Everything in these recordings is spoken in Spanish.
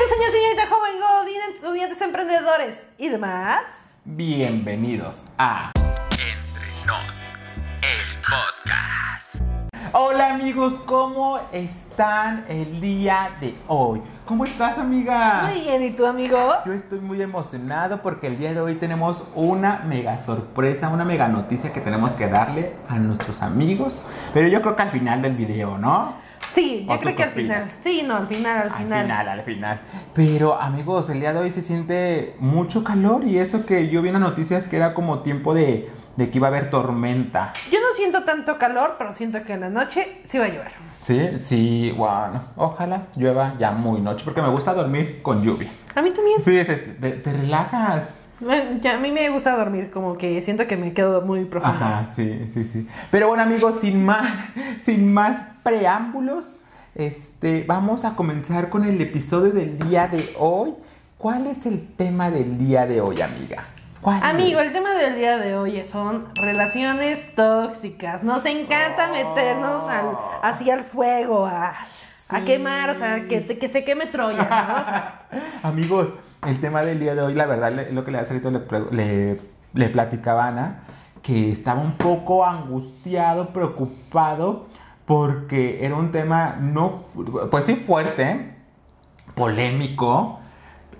Señorita, señor, señorita, joven, estudiantes, emprendedores y demás. Bienvenidos a Entre Nos, el podcast. Hola amigos, ¿cómo están el día de hoy? ¿Cómo estás amiga? Muy bien, ¿y tú, amigo? Yo estoy muy emocionado porque el día de hoy tenemos una mega sorpresa, una mega noticia que tenemos que darle a nuestros amigos. Pero yo creo que al final del video, ¿no? Sí, ¿O yo creo que al final. Sí, no, al final, al Al final. final, al final. Pero amigos, el día de hoy se siente mucho calor y eso que yo vi en las noticias que era como tiempo de, de que iba a haber tormenta. Yo no siento tanto calor, pero siento que en la noche sí va a llover. Sí, sí, bueno, ojalá llueva ya muy noche porque me gusta dormir con lluvia. A mí también. Sí, es, es- te, te relajas. Bueno, ya, a mí me gusta dormir, como que siento que me quedo muy profundo. Ajá, sí, sí, sí. Pero bueno, amigos, sin más, sin más preámbulos, este, vamos a comenzar con el episodio del día de hoy. ¿Cuál es el tema del día de hoy, amiga? ¿Cuál Amigo, es? el tema del día de hoy son relaciones tóxicas. Nos encanta meternos al, así al fuego, a, quemar, o sea, que, que se queme Troya, ¿no? O sea, Amigos, el tema del día de hoy, la verdad, lo que le hace ahorita le, le, le platicaba Ana, que estaba un poco angustiado, preocupado, porque era un tema no, pues sí fuerte, polémico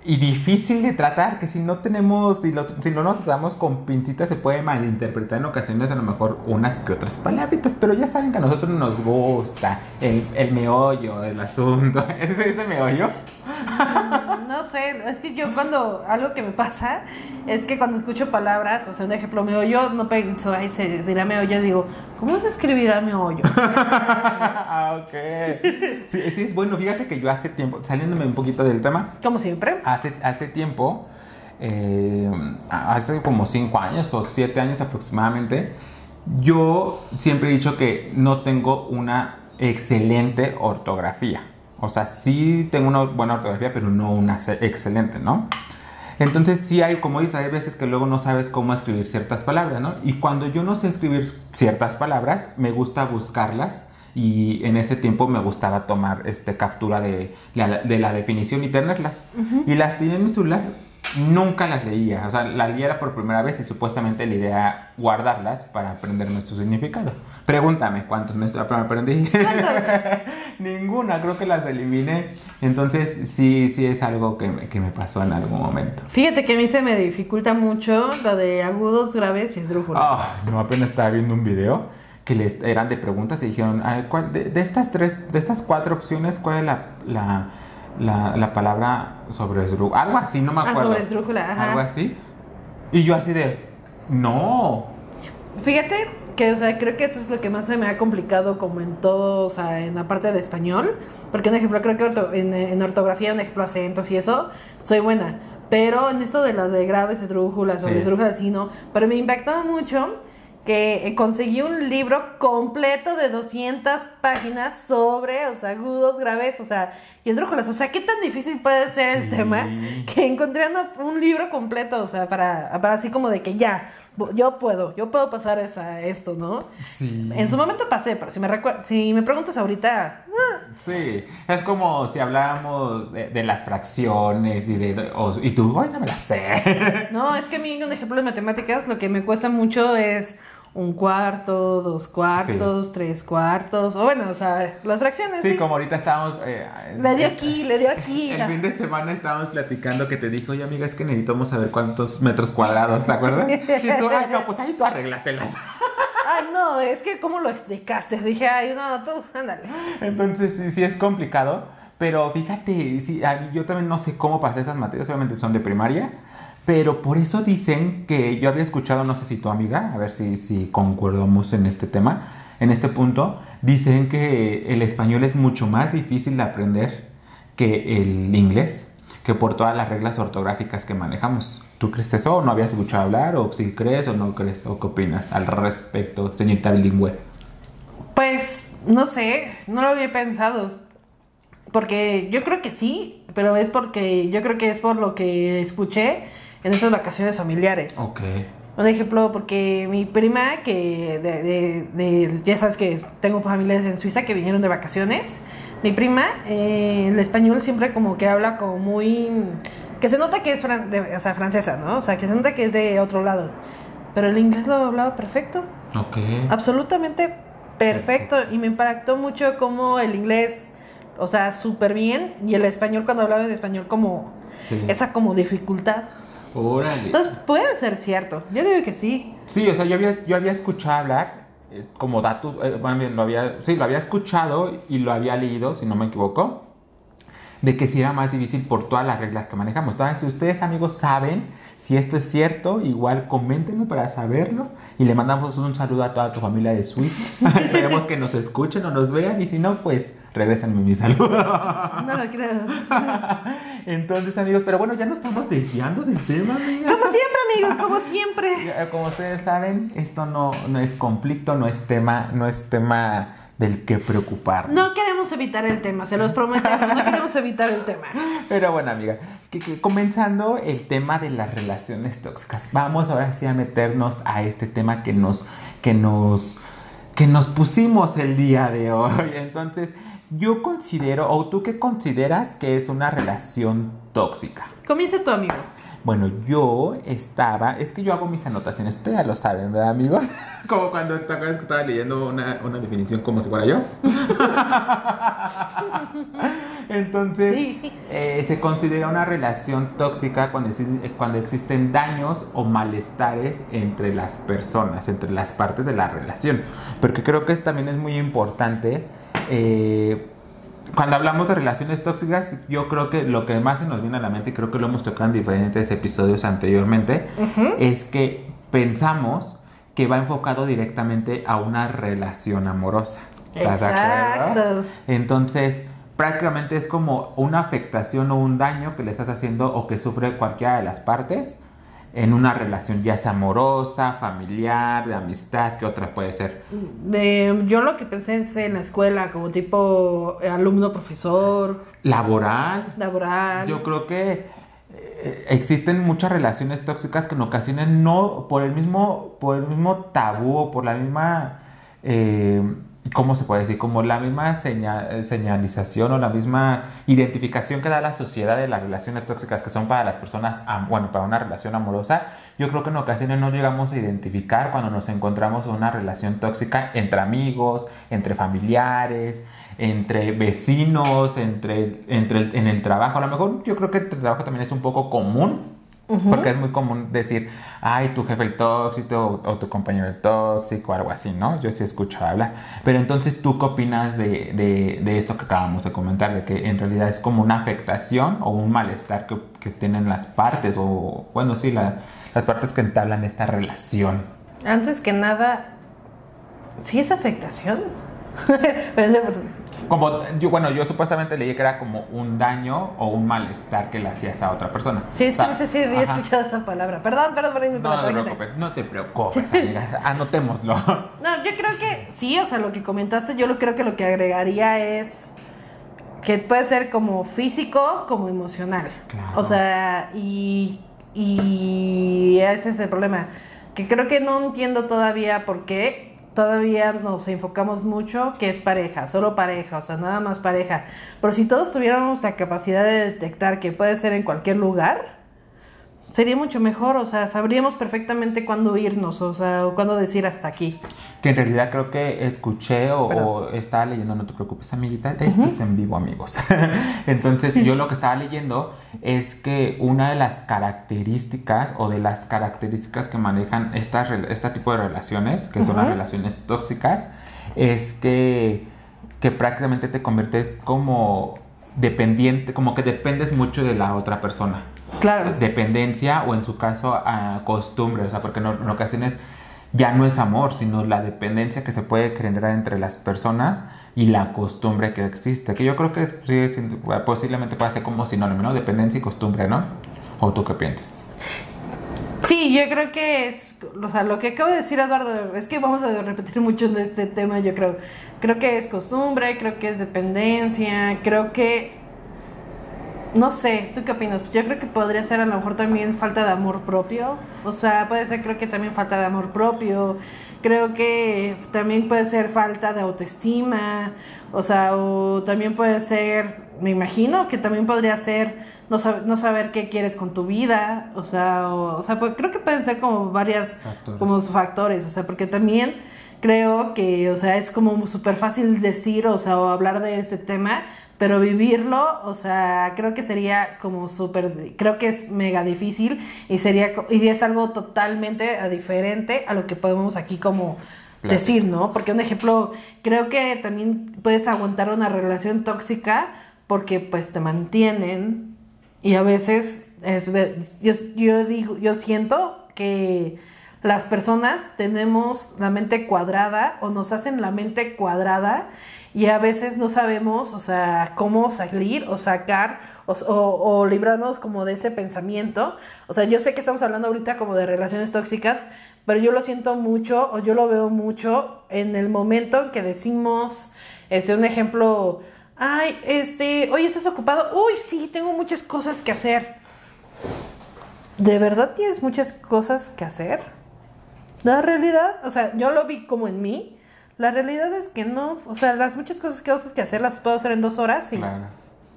y difícil de tratar, que si no tenemos, si, no nos tratamos con pincitas se puede malinterpretar en ocasiones a lo mejor unas que otras palabritas, pero ya saben que a nosotros nos gusta el, el meollo del asunto. ¿Ese se dice meollo? no sé, es que yo cuando, algo que me pasa es que cuando escucho palabras, o sea, un ejemplo, me yo no pienso, ay, se dirá me yo digo, ¿cómo se escribirá me hoyo? ah, ok. Sí, sí, es bueno. Fíjate que yo hace tiempo, saliéndome un poquito del tema, Como siempre. hace, hace tiempo, eh, hace como cinco años o siete años aproximadamente, yo siempre he dicho que no tengo una excelente ortografía. O sea, sí tengo una buena ortografía, pero no una ce- excelente, ¿no? Entonces sí hay, como dices, hay veces que luego no sabes cómo escribir ciertas palabras, ¿no? Y cuando yo no sé escribir ciertas palabras, me gusta buscarlas y en ese tiempo me gustaba tomar este, captura de la, de la definición y tenerlas. Y las tenía en mi celular, nunca las leía, o sea, las leía por primera vez y supuestamente la idea guardarlas para aprenderme su significado. Pregúntame cuántos me aprendí. Ninguna, creo que las eliminé. Entonces sí, sí es algo que me, que me pasó en algún momento. Fíjate que a mí se me dificulta mucho lo de agudos, graves y esdrújulos. Ah, no, apenas estaba viendo un video que les eran de preguntas y dijeron, "Ay, ¿cuál- de, de estas tres, de estas cuatro opciones, ¿cuál es la, la, la, la palabra sobre esdrújula? Algo así, no me Ah, acuerdo. sobre esdrújula, ajá. Algo así. Y yo así de, no. Fíjate que, o sea, creo que eso es lo que más se me ha complicado como en todo, o sea, en la parte de español. Porque, un ejemplo, creo que orto- en, en ortografía, un ejemplo, acentos y eso, soy buena. Pero en esto de las de graves, esdrújulas, Sí. esdrújulas, sí, no. Pero me impactó mucho que eh, conseguí un libro completo de 200 páginas sobre, o sea, agudos, graves, o sea, y esdrújulas. O sea, ¿qué tan difícil puede ser el Sí. tema que encontré un libro completo, o sea, para, para así como de que ya, yo puedo, yo puedo pasar esa, esto, ¿no? Sí. En su momento pasé, pero si me, si me preguntas ahorita, ah, Sí, es como si habláramos de, de las fracciones y de, y tú, ahorita me la sé. no, es que a mí un ejemplo de matemáticas lo que me cuesta mucho es un cuarto, dos cuartos, tres cuartos, o bueno, o sea, las fracciones. Sí, Sí, como ahorita estábamos... eh, Le dio aquí, le dio aquí. El fin de semana estábamos platicando que te dijo, oye amiga, es que necesitamos saber cuántos metros cuadrados, ¿te acuerdas? Y tú, ay, no, pues ahí tú arréglatelas. Ay, no, es que cómo lo explicaste. Dije, ay, no, tú, ándale. Entonces sí, sí es complicado, pero fíjate, sí, yo también no sé cómo pasé esas materias, obviamente son de primaria, pero por eso dicen que yo había escuchado, no sé si tu amiga, a ver si, si concordamos en este tema, en este punto, dicen que el español es mucho más difícil de aprender que el inglés, que por todas las reglas ortográficas que manejamos. ¿Tú crees eso o no habías escuchado hablar o si crees o no crees o qué opinas al respecto, señorita bilingüe? Pues, no sé, no lo había pensado. Porque yo creo que sí, pero es porque yo creo que es por lo que escuché en estas vacaciones familiares. Ok. Un ejemplo, porque mi prima, que de, de- de- ya sabes que tengo familiares en Suiza que vinieron de vacaciones, Mi prima, eh, el español siempre como que habla como muy... Que se nota que es fran- de- o sea, francesa, ¿no? O sea, que se nota que es de otro lado. Pero el inglés lo hablaba perfecto. Ok. Absolutamente perfecto. Y me impactó mucho como el inglés, o sea, súper bien. Y el español, cuando hablaba en español, como Sí. esa como dificultad. Órale. Entonces puede ser cierto. Yo digo que sí. Sí, o sea, yo había, yo había escuchado hablar eh, como datos, eh, lo había, sí, lo había escuchado y lo había leído, si no me equivoco, de que sí era más difícil por todas las reglas que manejamos. Entonces, si ustedes amigos saben si esto es cierto, igual coméntenlo para saberlo y le mandamos un saludo a toda tu familia de Suiza. Esperemos que nos escuchen o nos vean y si no, pues regrésenme mi saludo. No lo creo. Entonces, amigos, pero bueno, ya nos estamos desviando del tema, amiga. Como siempre, amigo, como siempre. Como ustedes saben, esto no, no es conflicto, no es tema, no es tema del que preocuparnos. No queremos evitar el tema, se los prometemos. No queremos evitar el tema. Pero bueno, amiga, que, que comenzando el tema de las relaciones tóxicas, vamos ahora sí a meternos a este tema que nos, que nos, que nos pusimos el día de hoy. Entonces, yo considero, o tú qué consideras que es una relación tóxica. Comienza tu amigo. Bueno, yo estaba, es que yo hago mis anotaciones, ustedes ya lo saben, ¿verdad, amigos? Como cuando te acuerdas que estaba leyendo una, una definición como si fuera yo. Entonces, Sí. eh, se considera una relación tóxica cuando, exi- cuando existen daños o malestares entre las personas, entre las partes de la relación. Porque creo que es, también es muy importante. eh, cuando hablamos de relaciones tóxicas, yo creo que lo que más se nos viene a la mente, y creo que lo hemos tocado en diferentes episodios anteriormente, es que pensamos que va enfocado directamente a una relación amorosa. Exacto. Entonces, prácticamente es como una afectación o un daño que le estás haciendo o que sufre cualquiera de las partes en una relación, ya sea amorosa, familiar, de amistad, ¿qué otra puede ser? De, yo lo que pensé es en la escuela, como tipo eh, alumno, profesor, Laboral. laboral. Yo creo que eh, existen muchas relaciones tóxicas que en ocasiones no, por el mismo, por el mismo tabú o por la misma, eh, ¿cómo se puede decir? Como la misma seña- eh, señalización o la misma identificación que da la sociedad de las relaciones tóxicas que son para las personas, bueno, para una relación amorosa, yo creo que en ocasiones no llegamos a identificar cuando nos encontramos en una relación tóxica entre amigos, entre familiares, entre vecinos, entre, entre el- en el trabajo. A lo mejor yo creo que el trabajo también es un poco común. Porque es muy común decir, ay, tu jefe el tóxico o, o tu compañero el tóxico, algo así, ¿no? Yo sí he escuchado hablar. Pero entonces, ¿tú qué opinas de, de, de esto que acabamos de comentar? De que en realidad es como una afectación o un malestar que, que tienen las partes, o bueno, sí, la- las partes que entablan esta relación. Antes que nada, ¿sí es afectación? Como, yo, bueno, yo supuestamente leí que era como un daño o un malestar que le hacías a otra persona. sí, es O sea, que no sé si había ajá. escuchado esa palabra. Perdón, perdón por No, no te preocupes, no te preocupes, amiga. Anotémoslo. No, yo creo que sí, o sea, lo que comentaste, yo lo creo que lo que agregaría es que puede ser como físico, como emocional. Claro. O sea, y, y ese es el problema. Que creo que no entiendo todavía por qué todavía nos enfocamos mucho que es pareja, solo pareja, o sea, nada más pareja. Pero si todos tuviéramos la capacidad de detectar que puede ser en cualquier lugar, sería mucho mejor, o sea, sabríamos perfectamente cuándo irnos, o sea, o cuándo decir hasta aquí. Que en realidad creo que escuché o, estaba leyendo, no te preocupes, amiguita, esto es en vivo, amigos. Entonces, yo lo que estaba leyendo es que una de las características o de las características que manejan estas, este tipo de relaciones, que son las relaciones tóxicas, es que, que prácticamente te conviertes como dependiente, como que dependes mucho de la otra persona Claro. dependencia o en su caso a costumbre, o sea, porque en ocasiones ya no es amor, sino la dependencia que se puede generar entre las personas y la costumbre que existe, que yo creo que sí, posiblemente puede ser como sinónimo, ¿no? Dependencia y costumbre, ¿no? ¿O tú qué piensas? Sí, yo creo que es, o sea, lo que acabo de decir Eduardo, es que vamos a repetir mucho de este tema, yo creo. Creo que es costumbre, creo que es dependencia, creo que, no sé, ¿tú qué opinas? Pues yo creo que podría ser a lo mejor también falta de amor propio, o sea, puede ser creo que también falta de amor propio, creo que también puede ser falta de autoestima, o sea, o también puede ser, me imagino que también podría ser no, no saber qué quieres con tu vida, o sea, o, sea pues creo que pueden ser como varias factores. como factores, o sea, porque también creo que, o sea, es como súper fácil decir, o sea, o hablar de este tema, pero vivirlo, o sea, creo que sería como súper, creo que es mega difícil y sería, y es algo totalmente diferente a lo que podemos aquí como decir, ¿no? Porque un ejemplo, creo que también puedes aguantar una relación tóxica porque pues te mantienen y a veces yo, yo digo, yo siento que las personas tenemos la mente cuadrada o nos hacen la mente cuadrada y a veces no sabemos, o sea, cómo salir o sacar o, o, librarnos como de ese pensamiento. O sea, yo sé que estamos hablando ahorita como de relaciones tóxicas, pero yo lo siento mucho o yo lo veo mucho en el momento en que decimos, este, un ejemplo, ay, este, hoy estás ocupado, uy, sí, tengo muchas cosas que hacer. ¿De verdad tienes muchas cosas que hacer? La realidad, o sea, yo lo vi como en mí, la realidad es que no, o sea, las muchas cosas que que hacer las puedo hacer en dos horas y claro.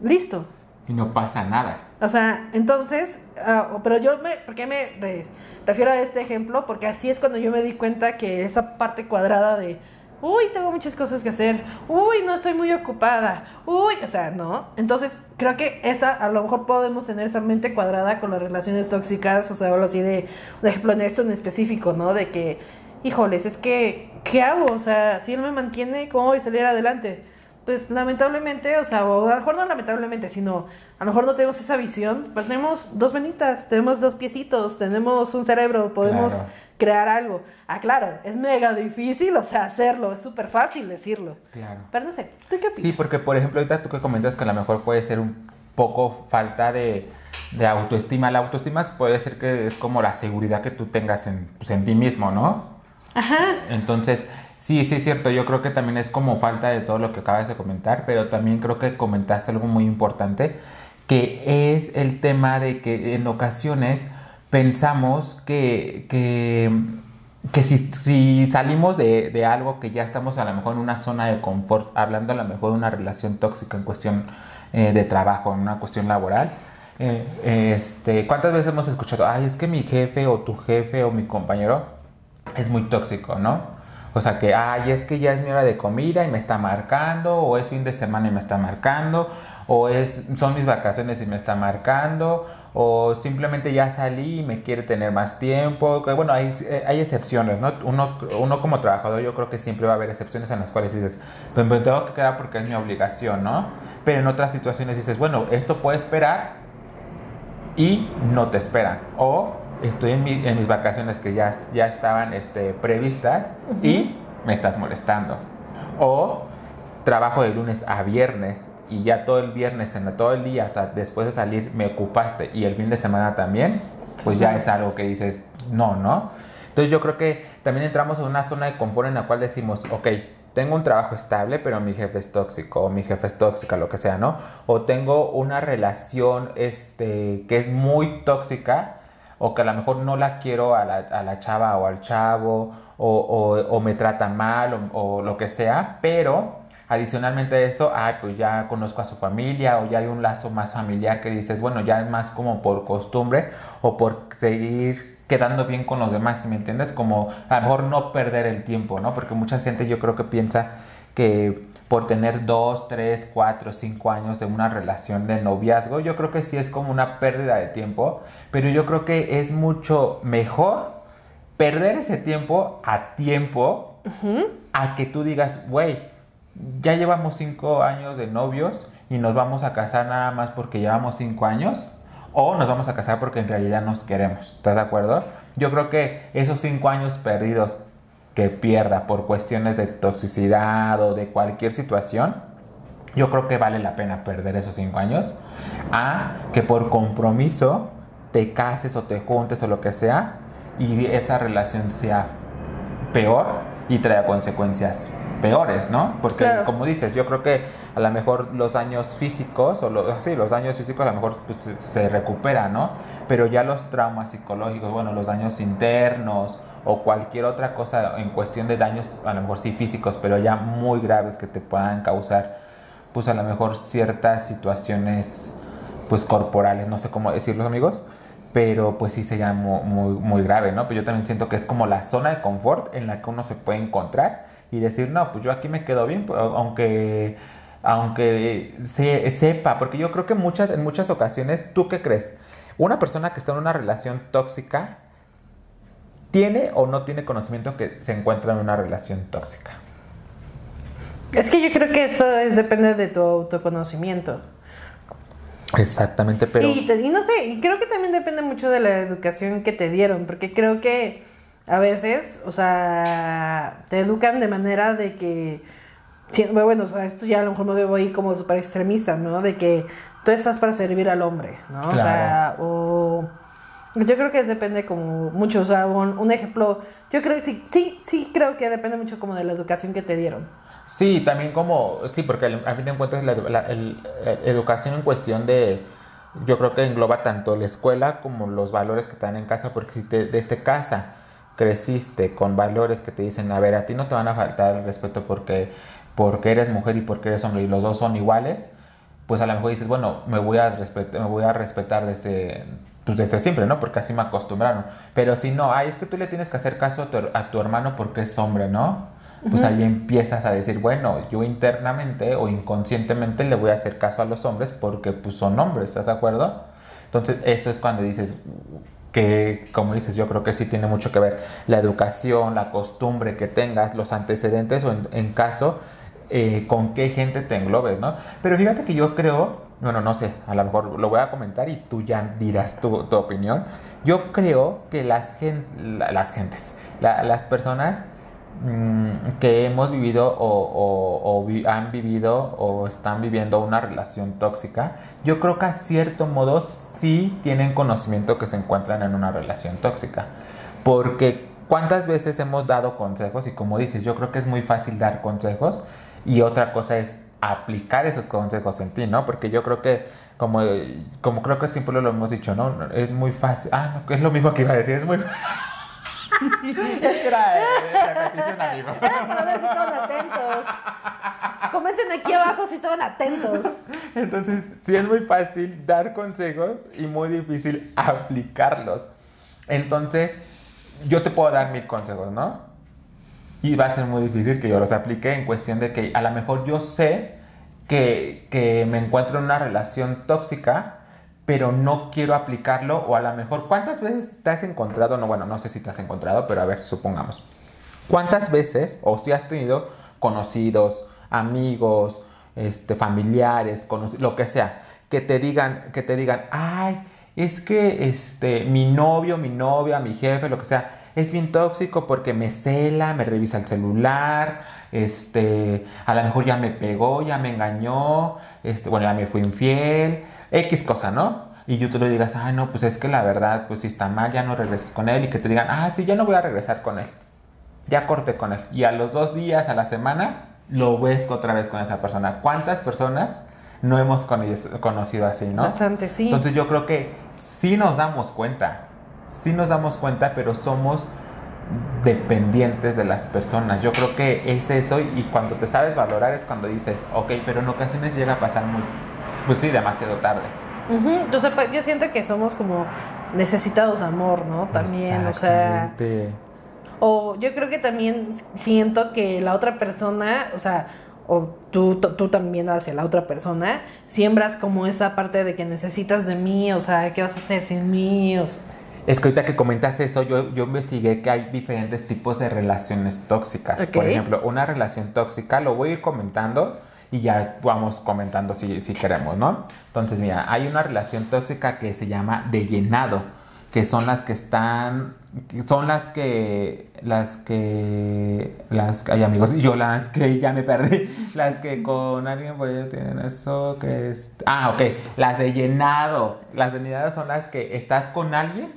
listo. Y no pasa nada. O sea, entonces, uh, pero yo me, ¿por qué me refiero a este ejemplo? Porque así es cuando yo me di cuenta que esa parte cuadrada de, uy, tengo muchas cosas que hacer, uy, no estoy muy ocupada, uy, o sea, no. Entonces, creo que esa, a lo mejor podemos tener esa mente cuadrada con las relaciones tóxicas, o sea, hablo así de, ejemplo en esto en específico, ¿no? De que híjoles, es que, ¿qué hago? O sea, si él me mantiene, ¿cómo voy a salir adelante? Pues lamentablemente, o sea, o a lo mejor no lamentablemente, sino a lo mejor no tenemos esa visión, pues tenemos dos venitas, tenemos dos piecitos, tenemos un cerebro, podemos crear algo. Ah, claro, es mega difícil, o sea, hacerlo, es súper fácil decirlo. Claro. Pero no sé, ¿tú qué piensas? Sí, porque por ejemplo, ahorita tú que comentas que a lo mejor puede ser un poco falta de, de autoestima. La autoestima puede ser que es como la seguridad que tú tengas en, pues, en ti mismo, ¿no? Ajá. Entonces, sí, sí es cierto, yo creo que también es como falta de todo lo que acabas de comentar, pero también creo que comentaste algo muy importante, que es el tema de que en ocasiones pensamos que, que, que si, si, salimos de, de, algo que ya estamos a lo mejor en una zona de confort, hablando a lo mejor de una relación tóxica en cuestión eh, de trabajo, en una cuestión laboral, eh, este, ¿cuántas veces hemos escuchado, ay, es que mi jefe o tu jefe o mi compañero es muy tóxico, ¿no? O sea que, ay, es que ya es mi hora de comida y me está marcando, o es fin de semana y me está marcando, o es, son mis vacaciones y me está marcando, o simplemente ya salí y me quiere tener más tiempo. Bueno, hay, hay excepciones, ¿no? Uno, uno como trabajador yo creo que siempre va a haber excepciones en las cuales dices, pues me tengo que quedar porque es mi obligación, ¿no? Pero en otras situaciones dices, bueno, esto puede esperar y no te esperan. O estoy en, mis vacaciones que ya, ya estaban este, previstas y me estás molestando. O trabajo de lunes a viernes y ya todo el viernes, en todo el día, hasta después de salir, me ocupaste y el fin de semana también, pues ya es algo que dices, no, ¿no? Entonces yo creo que también entramos en una zona de confort en la cual decimos, ok, tengo un trabajo estable, pero mi jefe es tóxico, o mi jefe es tóxica, lo que sea, ¿no? O tengo una relación este, que es muy tóxica, o que a lo mejor no la quiero a la, a la chava o al chavo, o, o, o me tratan mal, o, lo que sea, pero adicionalmente a esto, ay, pues ya conozco a su familia, o ya hay un lazo más familiar que dices, bueno, ya es más como por costumbre, o por seguir quedando bien con los demás, ¿me entiendes? Como a lo mejor no perder el tiempo, ¿no? Porque mucha gente yo creo que piensa que por tener dos, tres, cuatro, cinco años de una relación de noviazgo, yo creo que sí es como una pérdida de tiempo, pero yo creo que es mucho mejor perder ese tiempo a tiempo a que tú digas, güey, ya llevamos cinco años de novios y nos vamos a casar nada más porque llevamos cinco años o nos vamos a casar porque en realidad nos queremos. ¿Estás de acuerdo? Yo creo que esos cinco años perdidos que pierda por cuestiones de toxicidad o de cualquier situación, yo creo que vale la pena perder esos cinco años a que por compromiso te cases o te juntes o lo que sea y esa relación sea peor y traiga consecuencias peores, ¿no? Porque como dices, yo creo que a lo mejor los daños físicos o los, sí, los daños físicos a lo mejor pues, se recuperan, ¿no? Pero ya los traumas psicológicos, bueno, los daños internos o cualquier otra cosa en cuestión de daños, a lo mejor sí físicos, pero ya muy graves que te puedan causar, pues a lo mejor ciertas situaciones, pues corporales, no sé cómo decirlo amigos, pero pues sí sería muy, muy, muy grave, ¿no? Pero yo también siento que es como la zona de confort en la que uno se puede encontrar y decir, no, pues yo aquí me quedo bien, pues, aunque aunque se, sepa, porque yo creo que muchas, en muchas ocasiones, ¿tú qué crees? Una persona que está en una relación tóxica, ¿tiene o no tiene conocimiento que se encuentra en una relación tóxica? Es que yo creo que eso es, depende de tu autoconocimiento. Exactamente, pero... Y, y, no sé, creo que también depende mucho de la educación que te dieron, porque creo que a veces, o sea, te educan de manera de que bueno, o sea, esto ya a lo mejor me veo ahí como súper extremista, ¿no? De que tú estás para servir al hombre, ¿no? O sea, o... Yo creo que depende como mucho, o sea, un, ejemplo, yo creo que sí, sí, sí creo que depende mucho como de la educación que te dieron. Sí, también como, sí, porque a fin de cuentas la, la educación en cuestión de, yo creo que engloba tanto la escuela como los valores que te dan en casa, porque si te, desde casa creciste con valores que te dicen, a ver, a ti no te van a faltar el respeto porque porque eres mujer y porque eres hombre y los dos son iguales, pues a lo mejor dices, bueno, me voy a respetar, me voy a respetar desde, pues desde siempre, ¿no? Porque así me acostumbraron. Pero si no, ay, es que tú le tienes que hacer caso a tu, hermano porque es hombre, ¿no? Pues ahí empiezas a decir, bueno, yo internamente o inconscientemente le voy a hacer caso a los hombres porque pues son hombres, ¿estás de acuerdo? Entonces eso es cuando dices, que como dices, yo creo que sí tiene mucho que ver la educación, la costumbre que tengas, los antecedentes o en caso eh, con qué gente te englobes, ¿no? Pero fíjate que yo creo, bueno, no sé, a lo mejor lo voy a comentar y tú ya dirás tu, opinión. Yo creo que las, las gentes, las personas que hemos vivido o, han vivido o están viviendo una relación tóxica, yo creo que a cierto modo sí tienen conocimiento que se encuentran en una relación tóxica. Porque cuántas veces hemos dado consejos y como dices, yo creo que es muy fácil dar consejos y otra cosa es aplicar esos consejos en ti, ¿no? Porque yo creo que, como, como creo que siempre lo hemos dicho, ¿no? Es muy fácil. Ah, es lo mismo que iba a decir, es muy es que era repetición, amigo. Era para ver si estaban atentos. Comenten aquí abajo si estaban atentos. Entonces, sí es muy fácil dar consejos y muy difícil aplicarlos. Entonces, yo te puedo dar mil consejos, ¿no? y va a ser muy difícil que yo los aplique en cuestión de que a lo mejor yo sé que, que me encuentro en una relación tóxica, pero no quiero aplicarlo o a lo mejor cuántas veces te has encontrado, no bueno, no sé si te has encontrado, pero a ver, supongamos, cuántas veces o si has tenido conocidos, amigos, este, familiares, lo que sea, que te digan, que te digan, ay, es que este, mi novio, mi novia, mi jefe, lo que sea, es bien tóxico porque me cela, me revisa el celular, este, a lo mejor ya me pegó, ya me engañó, este, bueno, ya me fui infiel, X cosa, ¿no? Y yo te lo digas, ay, no, pues es que la verdad, pues si está mal, ya no regreses con él y que te digan, ah, sí, ya no voy a regresar con él. Ya corté con él. Y a los dos días, a la semana, lo ves otra vez con esa persona. ¿Cuántas personas no hemos conocido así, no? Bastante, sí. Entonces yo creo que sí nos damos cuenta sí nos damos cuenta, pero somos dependientes de las personas. Yo creo que es eso y cuando te sabes valorar es cuando dices, ok, pero en ocasiones llega a pasar muy, pues sí, demasiado tarde. yo siento que somos como necesitados de amor, ¿no? También, o sea... O yo creo que también siento que la otra persona, o sea, o tú, tú también hacia la otra persona, siembras como esa parte de que necesitas de mí, o sea, ¿qué vas a hacer sin mí? O sea, es que ahorita que comentas eso, yo, yo investigué que hay diferentes tipos de relaciones tóxicas. Por ejemplo, una relación tóxica, lo voy a ir comentando y ya vamos comentando si, si queremos, ¿no? Entonces, mira, hay una relación tóxica que se llama de llenado, que son las que están, son las que, las que, las, hay amigos, yo las que ya me perdí, las que con alguien pues tienen eso, que ah, ok, las de llenado, las de llenado son las que estás con alguien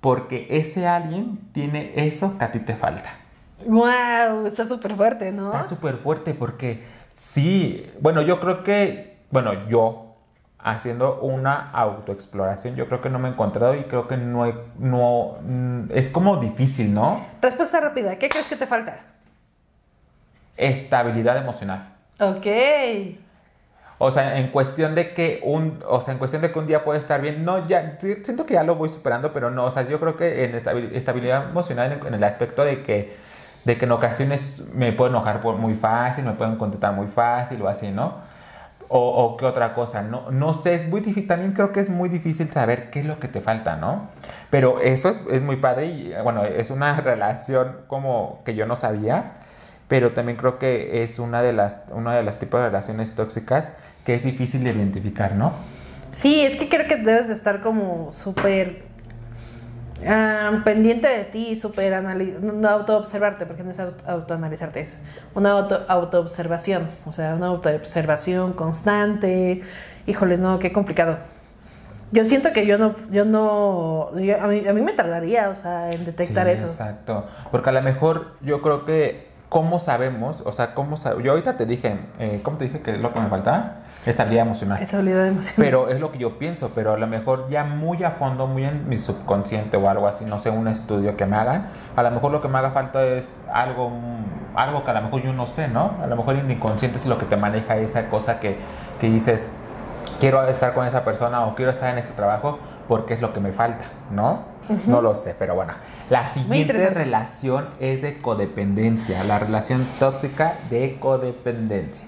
porque ese alguien tiene eso que a ti te falta. ¡Wow! Está súper fuerte, ¿no? Está súper fuerte porque sí, bueno, yo creo que, bueno, yo haciendo una autoexploración. Yo creo que no me he encontrado y creo que no, he- no mm, es como difícil, ¿no? Respuesta rápida, ¿qué crees que te falta? Estabilidad emocional. Ok. O sea, en cuestión de que un, o sea, en cuestión de que un día puede estar bien, no, ya, siento que ya lo voy superando, pero no, o sea, yo creo que en estabi- estabilidad emocional, en el aspecto de que, de que en ocasiones me puedo enojar por muy fácil, me pueden contestar muy fácil o así, ¿no? O, qué otra cosa, no, no sé, es muy difícil, también creo que es muy difícil saber qué es lo que te falta, ¿no? Pero eso es, muy padre y, bueno, es una relación como que yo no sabía, pero también creo que es una de las, una de los tipos de relaciones tóxicas que es difícil de identificar, ¿no? Sí, es que creo que debes de estar como súper ah, pendiente de ti, súper no, autoobservarte, porque no es auto- autoanalizarte, es una auto autoobservación, o sea, una autoobservación constante. Híjoles, no, qué complicado. Yo siento que yo no, yo no, yo- a, mí, a mí me tardaría, o sea, en detectar Sí, eso. Exacto. Porque a lo mejor yo creo que, ¿cómo sabemos? O sea, ¿cómo sabemos? Yo ahorita te dije, eh, ¿cómo te dije que es lo que me faltaba? Estabilidad emocional. Estabilidad emocional. Pero es lo que yo pienso, pero a lo mejor ya muy a fondo, muy en mi subconsciente o algo así, no sé, un estudio que me hagan, a lo mejor lo que me haga falta es algo, algo que a lo mejor yo no sé, ¿no? A lo mejor mi inconsciente es lo que te maneja esa cosa que, que dices, quiero estar con esa persona o quiero estar en este trabajo porque es lo que me falta, ¿no? No lo sé, pero bueno. La siguiente relación es de codependencia, la relación tóxica de codependencia.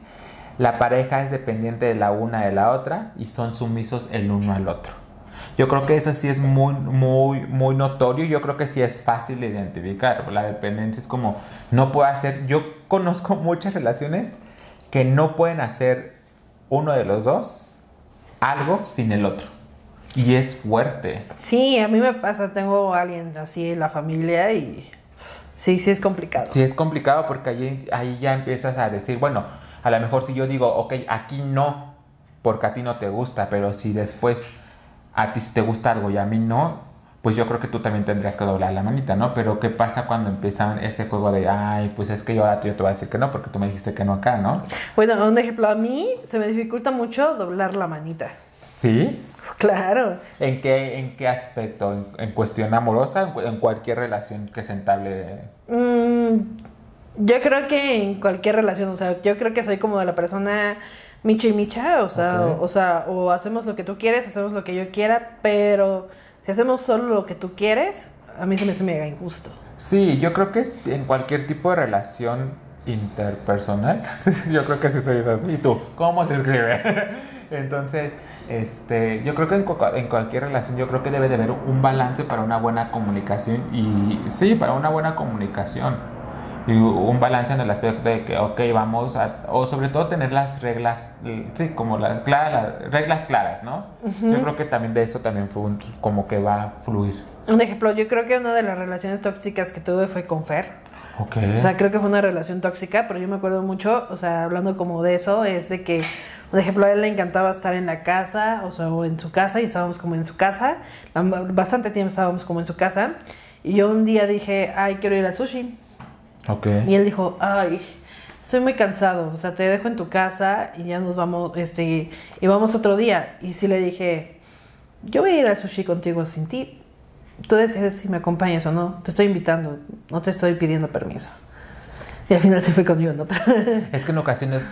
La pareja es dependiente de la una de la otra y son sumisos el uno al otro. Yo creo que eso sí es muy, muy, muy notorio. Yo creo que sí es fácil de identificar. La dependencia es como, no puedo hacer. Yo conozco muchas relaciones que no pueden hacer uno de los dos algo sin el otro. Y es fuerte. Sí, a mí me pasa, tengo a alguien así en la familia y sí, sí es complicado. Sí, es complicado porque ahí, ahí ya empiezas a decir, bueno, a lo mejor si yo digo, ok, aquí no, porque a ti no te gusta, pero si después a ti sí te gusta algo y a mí no, pues yo creo que tú también tendrías que doblar la manita, ¿no? Pero ¿qué pasa cuando empiezan ese juego de, ay, pues es que yo ahora yo te voy a decir que no, porque tú me dijiste que no acá, ¿no? Bueno, un ejemplo, a mí se me dificulta mucho doblar la manita. Sí. Claro. ¿En qué, en qué aspecto? ¿En, en cuestión amorosa? ¿En, cu- en cualquier relación que se entable? Mm, yo creo que en cualquier relación, o sea, yo creo que soy como de la persona micha y micha, o sea, o, o sea, o hacemos lo que tú quieres, hacemos lo que yo quiera, pero si hacemos solo lo que tú quieres, a mí se me hace mega injusto. Sí, yo creo que en cualquier tipo de relación interpersonal, yo creo que sí soy así. ¿Y tú? ¿Cómo se escribe? Entonces, este, yo creo que en, en cualquier relación, yo creo que debe de haber un balance para una buena comunicación y sí, para una buena comunicación. Y un balance en el aspecto de que, ok, vamos a, o sobre todo tener las reglas, sí, como las reglas claras, ¿no? Yo creo que también de eso también fue un- como que va a fluir. Un ejemplo, yo creo que una de las relaciones tóxicas que tuve fue con Fer. Ok. O sea, creo que fue una relación tóxica, pero yo me acuerdo mucho, o sea, hablando como de eso, es de que, por ejemplo, a él le encantaba estar en la casa, o sea, o en su casa, y estábamos como en su casa, la- bastante tiempo estábamos como en su casa, y yo un día dije, ay, quiero ir al sushi, ok. y él dijo, ay, estoy muy cansado, o sea, te dejo en tu casa y ya nos vamos, este, y vamos otro día, y sí le dije, yo voy a ir al sushi contigo sin ti, tú decides si me acompañas o no, te estoy invitando, no te estoy pidiendo permiso. Y al final se fue conmigo, ¿no? Es que en ocasiones,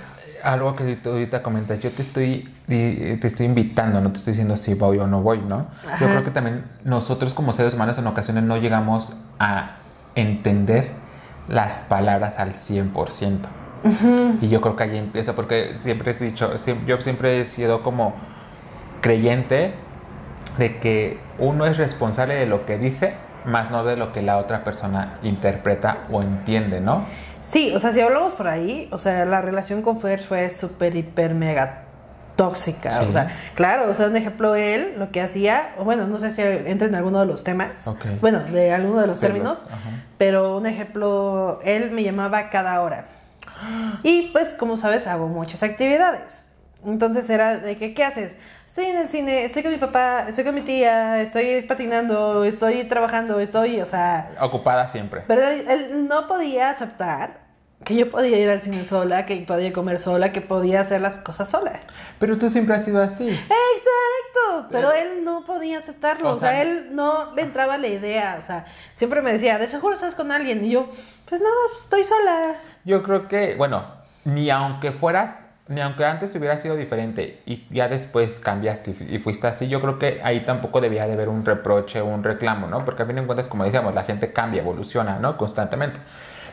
algo que tú ahorita comentas, yo te estoy, te estoy invitando, no te estoy diciendo si voy o no voy, ¿no? Ajá. Yo creo que también nosotros como seres humanos en ocasiones no llegamos a entender las palabras al 100%. Y yo creo que ahí empieza, porque siempre he dicho, yo siempre he sido como creyente de que uno es responsable de lo que dice, más no de lo que la otra persona interpreta o entiende, ¿no? Sí, o sea, si hablamos por ahí, o sea, la relación con Fer fue súper, hiper, mega tóxica. Sí. O sea, claro, o sea, un ejemplo, él lo que hacía, o bueno, no sé si entra en alguno de los temas, Ok. bueno, de alguno de los Sí, términos, los- pero un ejemplo, él me llamaba cada hora. Y pues, como sabes, hago muchas actividades. Entonces era de que, ¿qué haces? Estoy en el cine, estoy con mi papá, estoy con mi tía, estoy patinando, estoy trabajando, estoy, o sea, Ocupada siempre. pero él, él no podía aceptar que yo podía ir al cine sola, que podía comer sola, que podía hacer las cosas sola. Pero tú siempre has sido así. Exacto, pero él no podía aceptarlo, O o sea, sea, él no le entraba la idea, o sea, siempre me decía, de seguro estás con alguien, y yo, pues no, estoy sola. Yo creo que, bueno, ni aunque fueras, ni aunque antes hubiera sido diferente y ya después cambiaste y fuiste así, yo creo que ahí tampoco debía de haber un reproche o un reclamo, ¿no? Porque a fin de cuentas, como decíamos, la gente cambia, evoluciona, ¿no? Constantemente.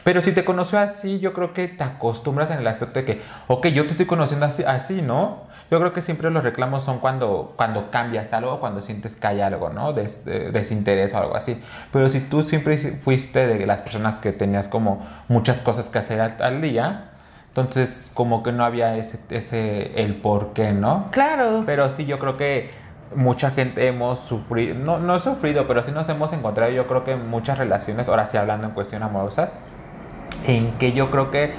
Pero si te conoció así, yo creo que te acostumbras en el aspecto de que, ok, yo te estoy conociendo así, así ¿no? Yo creo que siempre los reclamos son cuando, cuando cambias algo, cuando sientes que hay algo, ¿no? Des- de- desinterés o algo así. Pero si tú siempre fuiste de las personas que tenías como muchas cosas que hacer al, al día, entonces como que no había ese, ese el por qué, ¿no? Claro. Pero sí, yo creo que mucha gente hemos sufrido, no, no sufrido, pero sí nos hemos encontrado, yo creo que en muchas relaciones, ahora sí hablando en cuestión amorosas, en que yo creo que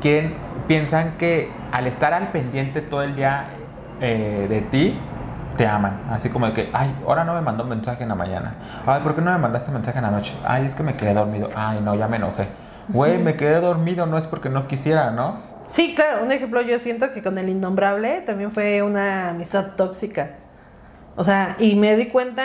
quieren, piensan que al estar al pendiente todo el día eh, de ti, te aman. Así como de que, ay, ahora no me mandó un mensaje en la mañana. Ay, ¿por qué no me mandaste mensaje en la noche? Ay, es que me quedé dormido. Ay, no, ya me enojé. Güey, me quedé dormido, no es porque no quisiera, ¿no? Sí, claro, un ejemplo, yo siento que con el innombrable también fue una amistad tóxica. O sea, y me di cuenta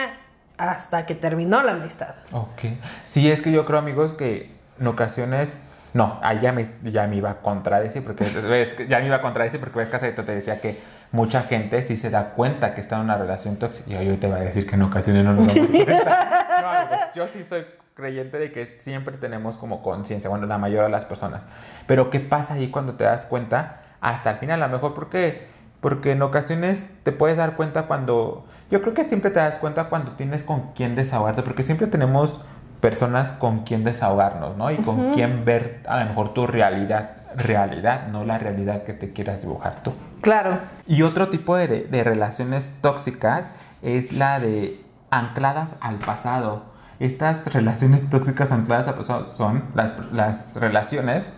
hasta que terminó la amistad. Ok. Sí, es que yo creo, amigos, que en ocasiones. No, ahí ya me, ya me iba a contradecir, porque ves, ya me iba a contradecir porque ves que hace te decía que mucha gente sí se da cuenta que está en una relación tóxica. Y yo te voy a decir que en ocasiones no nos damos cuenta. No, amigos, yo sí soy creyente de que siempre tenemos como conciencia, bueno, la mayoría de las personas. Pero ¿qué pasa ahí cuando te das cuenta? Hasta el final, a lo mejor porque, porque en ocasiones te puedes dar cuenta cuando... Yo creo que siempre te das cuenta cuando tienes con quién desahogarte, porque siempre tenemos personas con quien desahogarnos, ¿no? Y con quien ver a lo mejor tu realidad, realidad, no la realidad que te quieras dibujar tú. Claro. Y otro tipo de, de relaciones tóxicas es la de ancladas al pasado. Estas relaciones tóxicas ancladas al pasado son las, las relaciones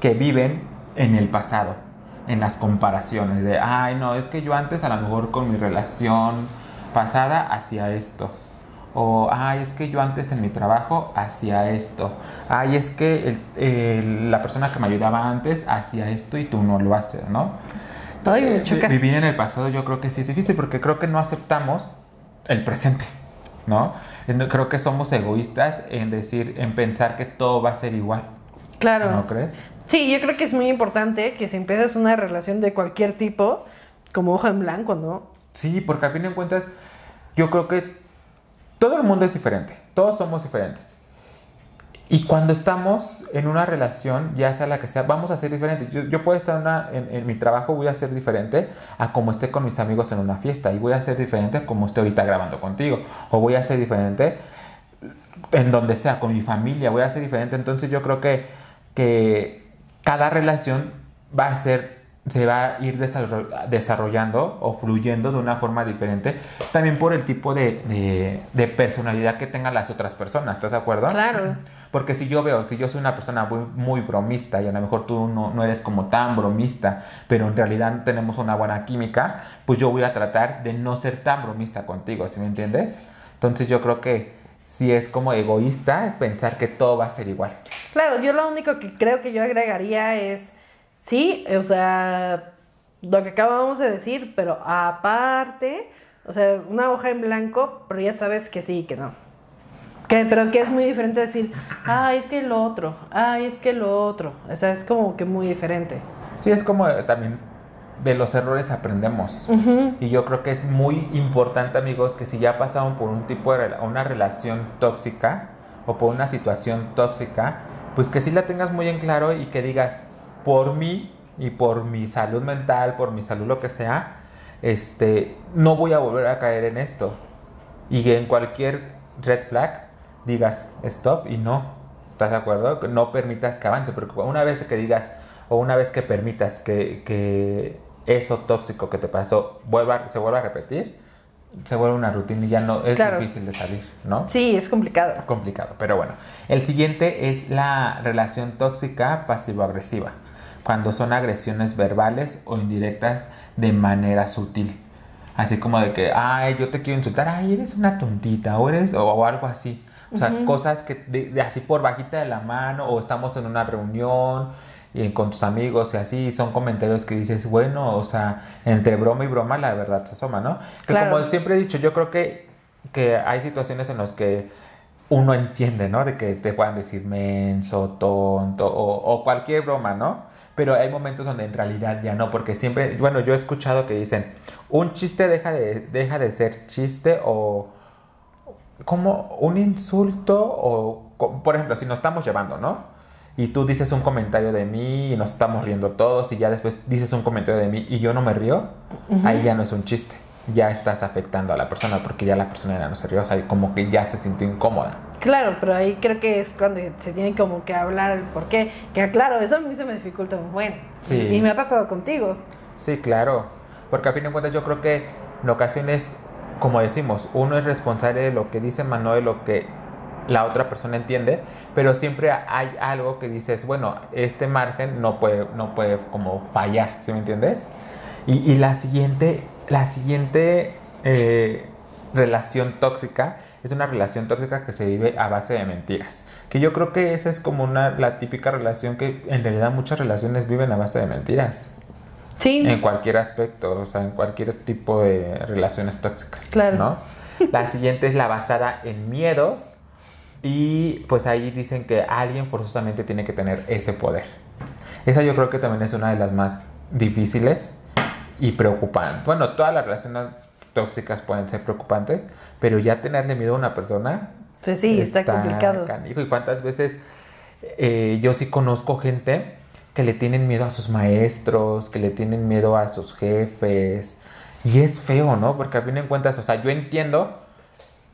que viven en el pasado, en las comparaciones de, ay, no, es que yo antes a lo mejor con mi relación pasada hacía esto. O, ay, es que yo antes en mi trabajo hacía esto. Ay, es que el- el- la persona que me ayudaba antes hacía esto y tú no lo haces, ¿no? Ay, me Eh, choca. Vivir en el pasado yo creo que sí es difícil porque creo que no aceptamos el presente, ¿no? En- Creo que somos egoístas en decir, en pensar que todo va a ser igual, Claro. ¿no crees? Sí, yo creo que es muy importante que si empiezas una relación de cualquier tipo, como hoja en blanco, ¿no? Sí, porque a fin de cuentas yo creo que todo el mundo es diferente, todos somos diferentes. Y cuando estamos en una relación, ya sea la que sea, vamos a ser diferentes. Yo, puedo estar en mi trabajo, voy a ser diferente a como esté con mis amigos en una fiesta. Y voy a ser diferente a como esté ahorita grabando contigo. O voy a ser diferente en donde sea, con mi familia, voy a ser diferente. Entonces yo creo que, que cada relación va a ser, se va a ir desarro- desarrollando o fluyendo de una forma diferente, también por el tipo de, de- de personalidad que tengan las otras personas, ¿estás de acuerdo? Claro. Porque si yo veo, si yo soy una persona muy, muy bromista y a lo mejor tú no, no eres como tan bromista, pero en realidad tenemos una buena química, pues yo voy a tratar de no ser tan bromista contigo, ¿sí me entiendes? Entonces yo creo que si es como egoísta pensar que todo va a ser igual. Claro, yo lo único que creo que yo agregaría es, sí, o sea, lo que acabamos de decir, pero aparte, o sea, una hoja en blanco, pero ya sabes que sí, que no. Que, pero que es muy diferente decir, ay, es que lo otro, ay, es que lo otro. O sea, es como que muy diferente. Sí, es como eh, también de los errores aprendemos. Y yo creo que es muy importante, amigos, que si ya pasaron por un tipo de una relación tóxica o por una situación tóxica, pues que sí la tengas muy en claro y que digas, por mí y por mi salud mental, por mi salud lo que sea, este, no voy a volver a caer en esto. Y en cualquier red flag digas stop y no. ¿Estás de acuerdo? No permitas que avance, porque una vez que digas o una vez que permitas que, que eso tóxico que te pasó vuelva, se vuelva a repetir, se vuelve una rutina y ya no es Claro. difícil de salir, ¿no? Sí, es complicado. complicado, pero bueno. El siguiente es la relación tóxica pasivo-agresiva, cuando son agresiones verbales o indirectas de manera sutil. Así como de que, ay, yo te quiero insultar, ay, eres una tontita, o eres, o, o algo así. O sea, cosas que de, de así por bajita de la mano, o estamos en una reunión y con tus amigos y así, son comentarios que dices, bueno, o sea, entre broma y broma la verdad se asoma, ¿no? Que Claro. como siempre he dicho, yo creo que, que hay situaciones en las que uno entiende, ¿no? De que te puedan decir menso, tonto o, o cualquier broma, ¿no? Pero hay momentos donde en realidad ya no, porque siempre, bueno, yo he escuchado que dicen, un chiste deja de, deja de ser chiste o como un insulto o, por ejemplo, si nos estamos llevando, ¿no? Y tú dices un comentario de mí y nos estamos riendo todos y ya después dices un comentario de mí y yo no me río, ahí ya no es un chiste. Ya estás afectando a la persona porque ya la persona ya no se rió, o sea, como que ya se sintió incómoda. Claro, pero ahí creo que es cuando se tiene como que hablar el por qué. Que claro, eso a mí se me dificulta un buen. Sí. Y me ha pasado contigo. Sí, claro. Porque a fin de cuentas yo creo que en ocasiones, como decimos, uno es responsable de lo que dice Manuel, lo que la otra persona entiende, pero siempre hay algo que dices, bueno, este margen no puede, no puede como fallar, ¿sí me entiendes? Y, y la siguiente, la siguiente eh, relación tóxica es una relación tóxica que se vive a base de mentiras. Que yo creo que esa es como una, la típica relación que en realidad muchas relaciones viven a base de mentiras. Sí. En cualquier aspecto, o sea, en cualquier tipo de relaciones tóxicas. Claro. ¿no? La siguiente es la basada en miedos. Y pues ahí dicen que alguien forzosamente tiene que tener ese poder. Esa yo creo que también es una de las más difíciles y preocupantes. Bueno, todas las relaciones tóxicas pueden ser preocupantes, pero ya tenerle miedo a una persona. Pues sí, está, complicado. canijo. Y cuántas veces eh, yo sí conozco gente que le tienen miedo a sus maestros, que le tienen miedo a sus jefes. Y es feo, ¿no? Porque a fin de cuentas, o sea, yo entiendo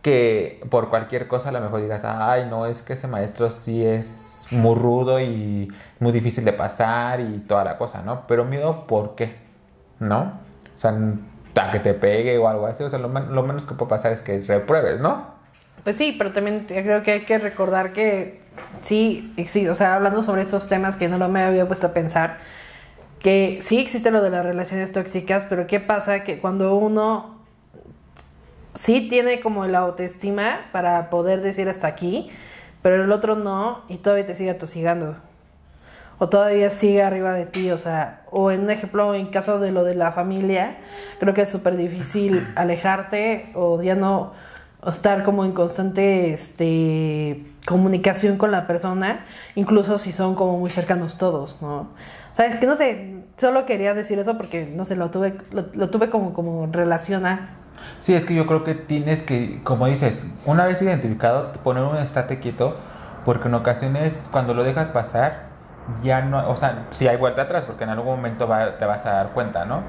que por cualquier cosa a lo mejor digas, ay, no, es que ese maestro sí es muy rudo y muy difícil de pasar y toda la cosa, ¿no? Pero miedo, ¿por qué? ¿No? O sea, a que te pegue o algo así, o sea, lo, lo menos que puede pasar es que repruebes, ¿no? Pues sí, pero también creo que hay que recordar que sí, existe, o sea, hablando sobre estos temas que no lo me había puesto a pensar, que sí existe lo de las relaciones tóxicas, pero ¿qué pasa? Que cuando uno sí tiene como la autoestima para poder decir hasta aquí, pero el otro no, y todavía te sigue atosigando. O todavía sigue arriba de ti, o sea, o en un ejemplo, en caso de lo de la familia, creo que es súper difícil alejarte o ya no o estar como en constante este, comunicación con la persona, incluso si son como muy cercanos todos, ¿no? Sabes que no sé, solo quería decir eso porque no sé, lo tuve, lo, lo tuve como, como relaciona. Sí, es que yo creo que tienes que, como dices, una vez identificado, poner un estate quieto, porque en ocasiones cuando lo dejas pasar, ya no, o sea, sí hay vuelta atrás, porque en algún momento va- te vas a dar cuenta, ¿no?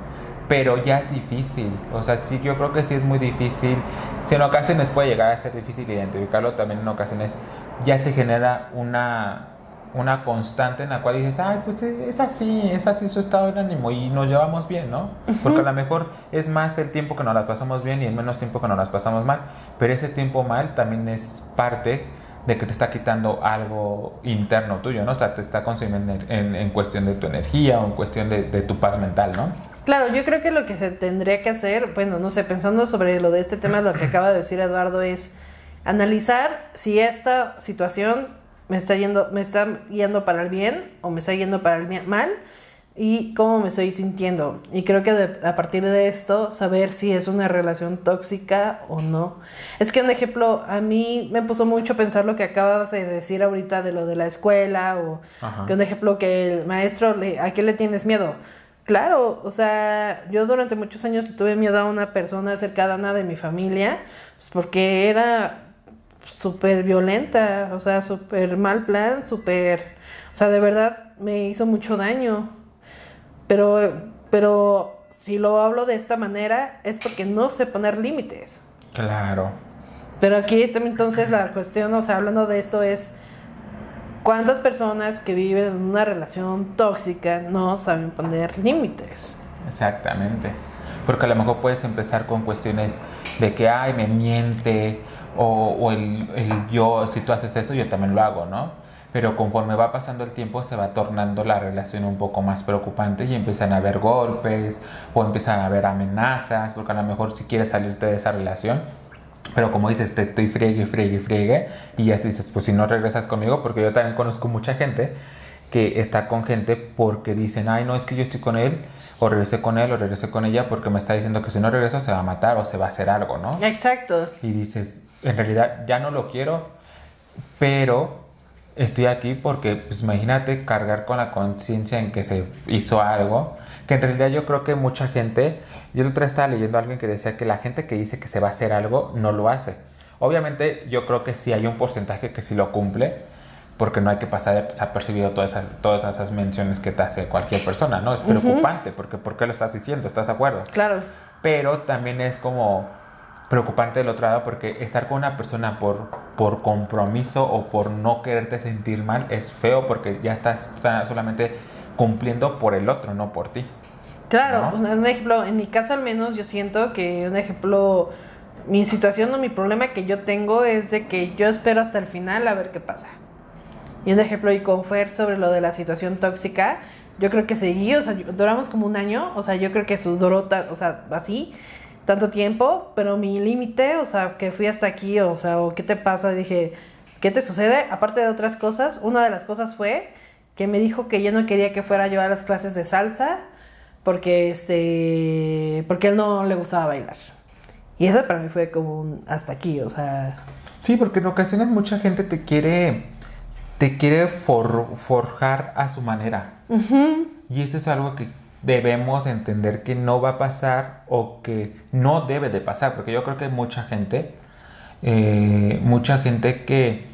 Pero ya es difícil, o sea, sí, yo creo que sí es muy difícil. Si en ocasiones puede llegar a ser difícil identificarlo, también en ocasiones ya se genera una, una constante en la cual dices, ay, pues es así, es así su estado de ánimo y nos llevamos bien, ¿no? Porque a lo mejor es más el tiempo que nos las pasamos bien y el menos tiempo que nos las pasamos mal, pero ese tiempo mal también es parte de que te está quitando algo interno tuyo, ¿no? O sea, te está consumiendo en, cuestión de tu energía o en cuestión de, de tu paz mental, ¿no? Claro, yo creo que lo que se tendría que hacer, bueno, no sé, pensando sobre lo de este tema, lo que acaba de decir Eduardo es analizar si esta situación me está yendo, me está yendo para el bien o me está yendo para el mal y cómo me estoy sintiendo. Y creo que de- a partir de esto, saber si es una relación tóxica o no. Es que un ejemplo, a mí me puso mucho a pensar lo que acabas de decir ahorita de lo de la escuela o Ajá. que un ejemplo que el maestro, le, ¿a qué le tienes miedo? Claro, o sea, yo durante muchos años le tuve miedo a una persona cercana de mi familia, pues porque era súper violenta, o sea, súper mal plan, súper, o sea, de verdad me hizo mucho daño. Pero, pero si lo hablo de esta manera es porque no sé poner límites. Claro. Pero aquí también entonces la cuestión, o sea, hablando de esto es cuántas personas que viven en una relación tóxica no saben poner límites. Exactamente. Porque a lo mejor puedes empezar con cuestiones de que, ay, me miente, o, o el, el yo, si tú haces eso, yo también lo hago, ¿no? Pero conforme va pasando el tiempo se va tornando la relación un poco más preocupante y empiezan a haber golpes o empiezan a haber amenazas, porque a lo mejor si quieres salirte de esa relación, pero como dices, te estoy friegue, friegue, friegue, y ya te dices, pues si no regresas conmigo, porque yo también conozco mucha gente que está con gente porque dicen, ay, no, es que yo estoy con él, o regresé con él, o regresé con ella, porque me está diciendo que si no regresa se va a matar o se va a hacer algo, ¿no? Exacto. Y dices, en realidad ya no lo quiero, pero estoy aquí porque, pues imagínate cargar con la conciencia en que se hizo algo, que en realidad yo creo que mucha gente, yo el otro día estaba leyendo a alguien que decía que la gente que dice que se va a hacer algo no lo hace. Obviamente yo creo que sí hay un porcentaje que sí lo cumple, porque no hay que pasar desapercibido todas esas, todas esas menciones que te hace cualquier persona, ¿no? Es preocupante, porque ¿por qué lo estás diciendo? ¿Estás de acuerdo? Claro. Pero también es como preocupante del otro lado porque estar con una persona por, por compromiso o por no quererte sentir mal es feo porque ya estás solamente cumpliendo por el otro, no por ti. Claro, un ejemplo, en mi caso al menos yo siento que un ejemplo, mi situación o mi problema que yo tengo es de que yo espero hasta el final a ver qué pasa. Y un ejemplo, y con Fer sobre lo de la situación tóxica, yo creo que seguí, o sea, duramos como un año, o sea, yo creo que su duró, o sea, así, tanto tiempo, pero mi límite, o sea, que fui hasta aquí, o sea, o qué te pasa, dije, ¿qué te sucede? Aparte de otras cosas, una de las cosas fue que me dijo que ya no quería que fuera yo a las clases de salsa porque este porque él no le gustaba bailar. Y eso para mí fue como un hasta aquí, o sea, Sí, porque en ocasiones mucha gente te quiere te quiere forjar a su manera. Y eso es algo que debemos entender que no va a pasar o que no debe de pasar, porque yo creo que hay mucha gente, eh, mucha gente que,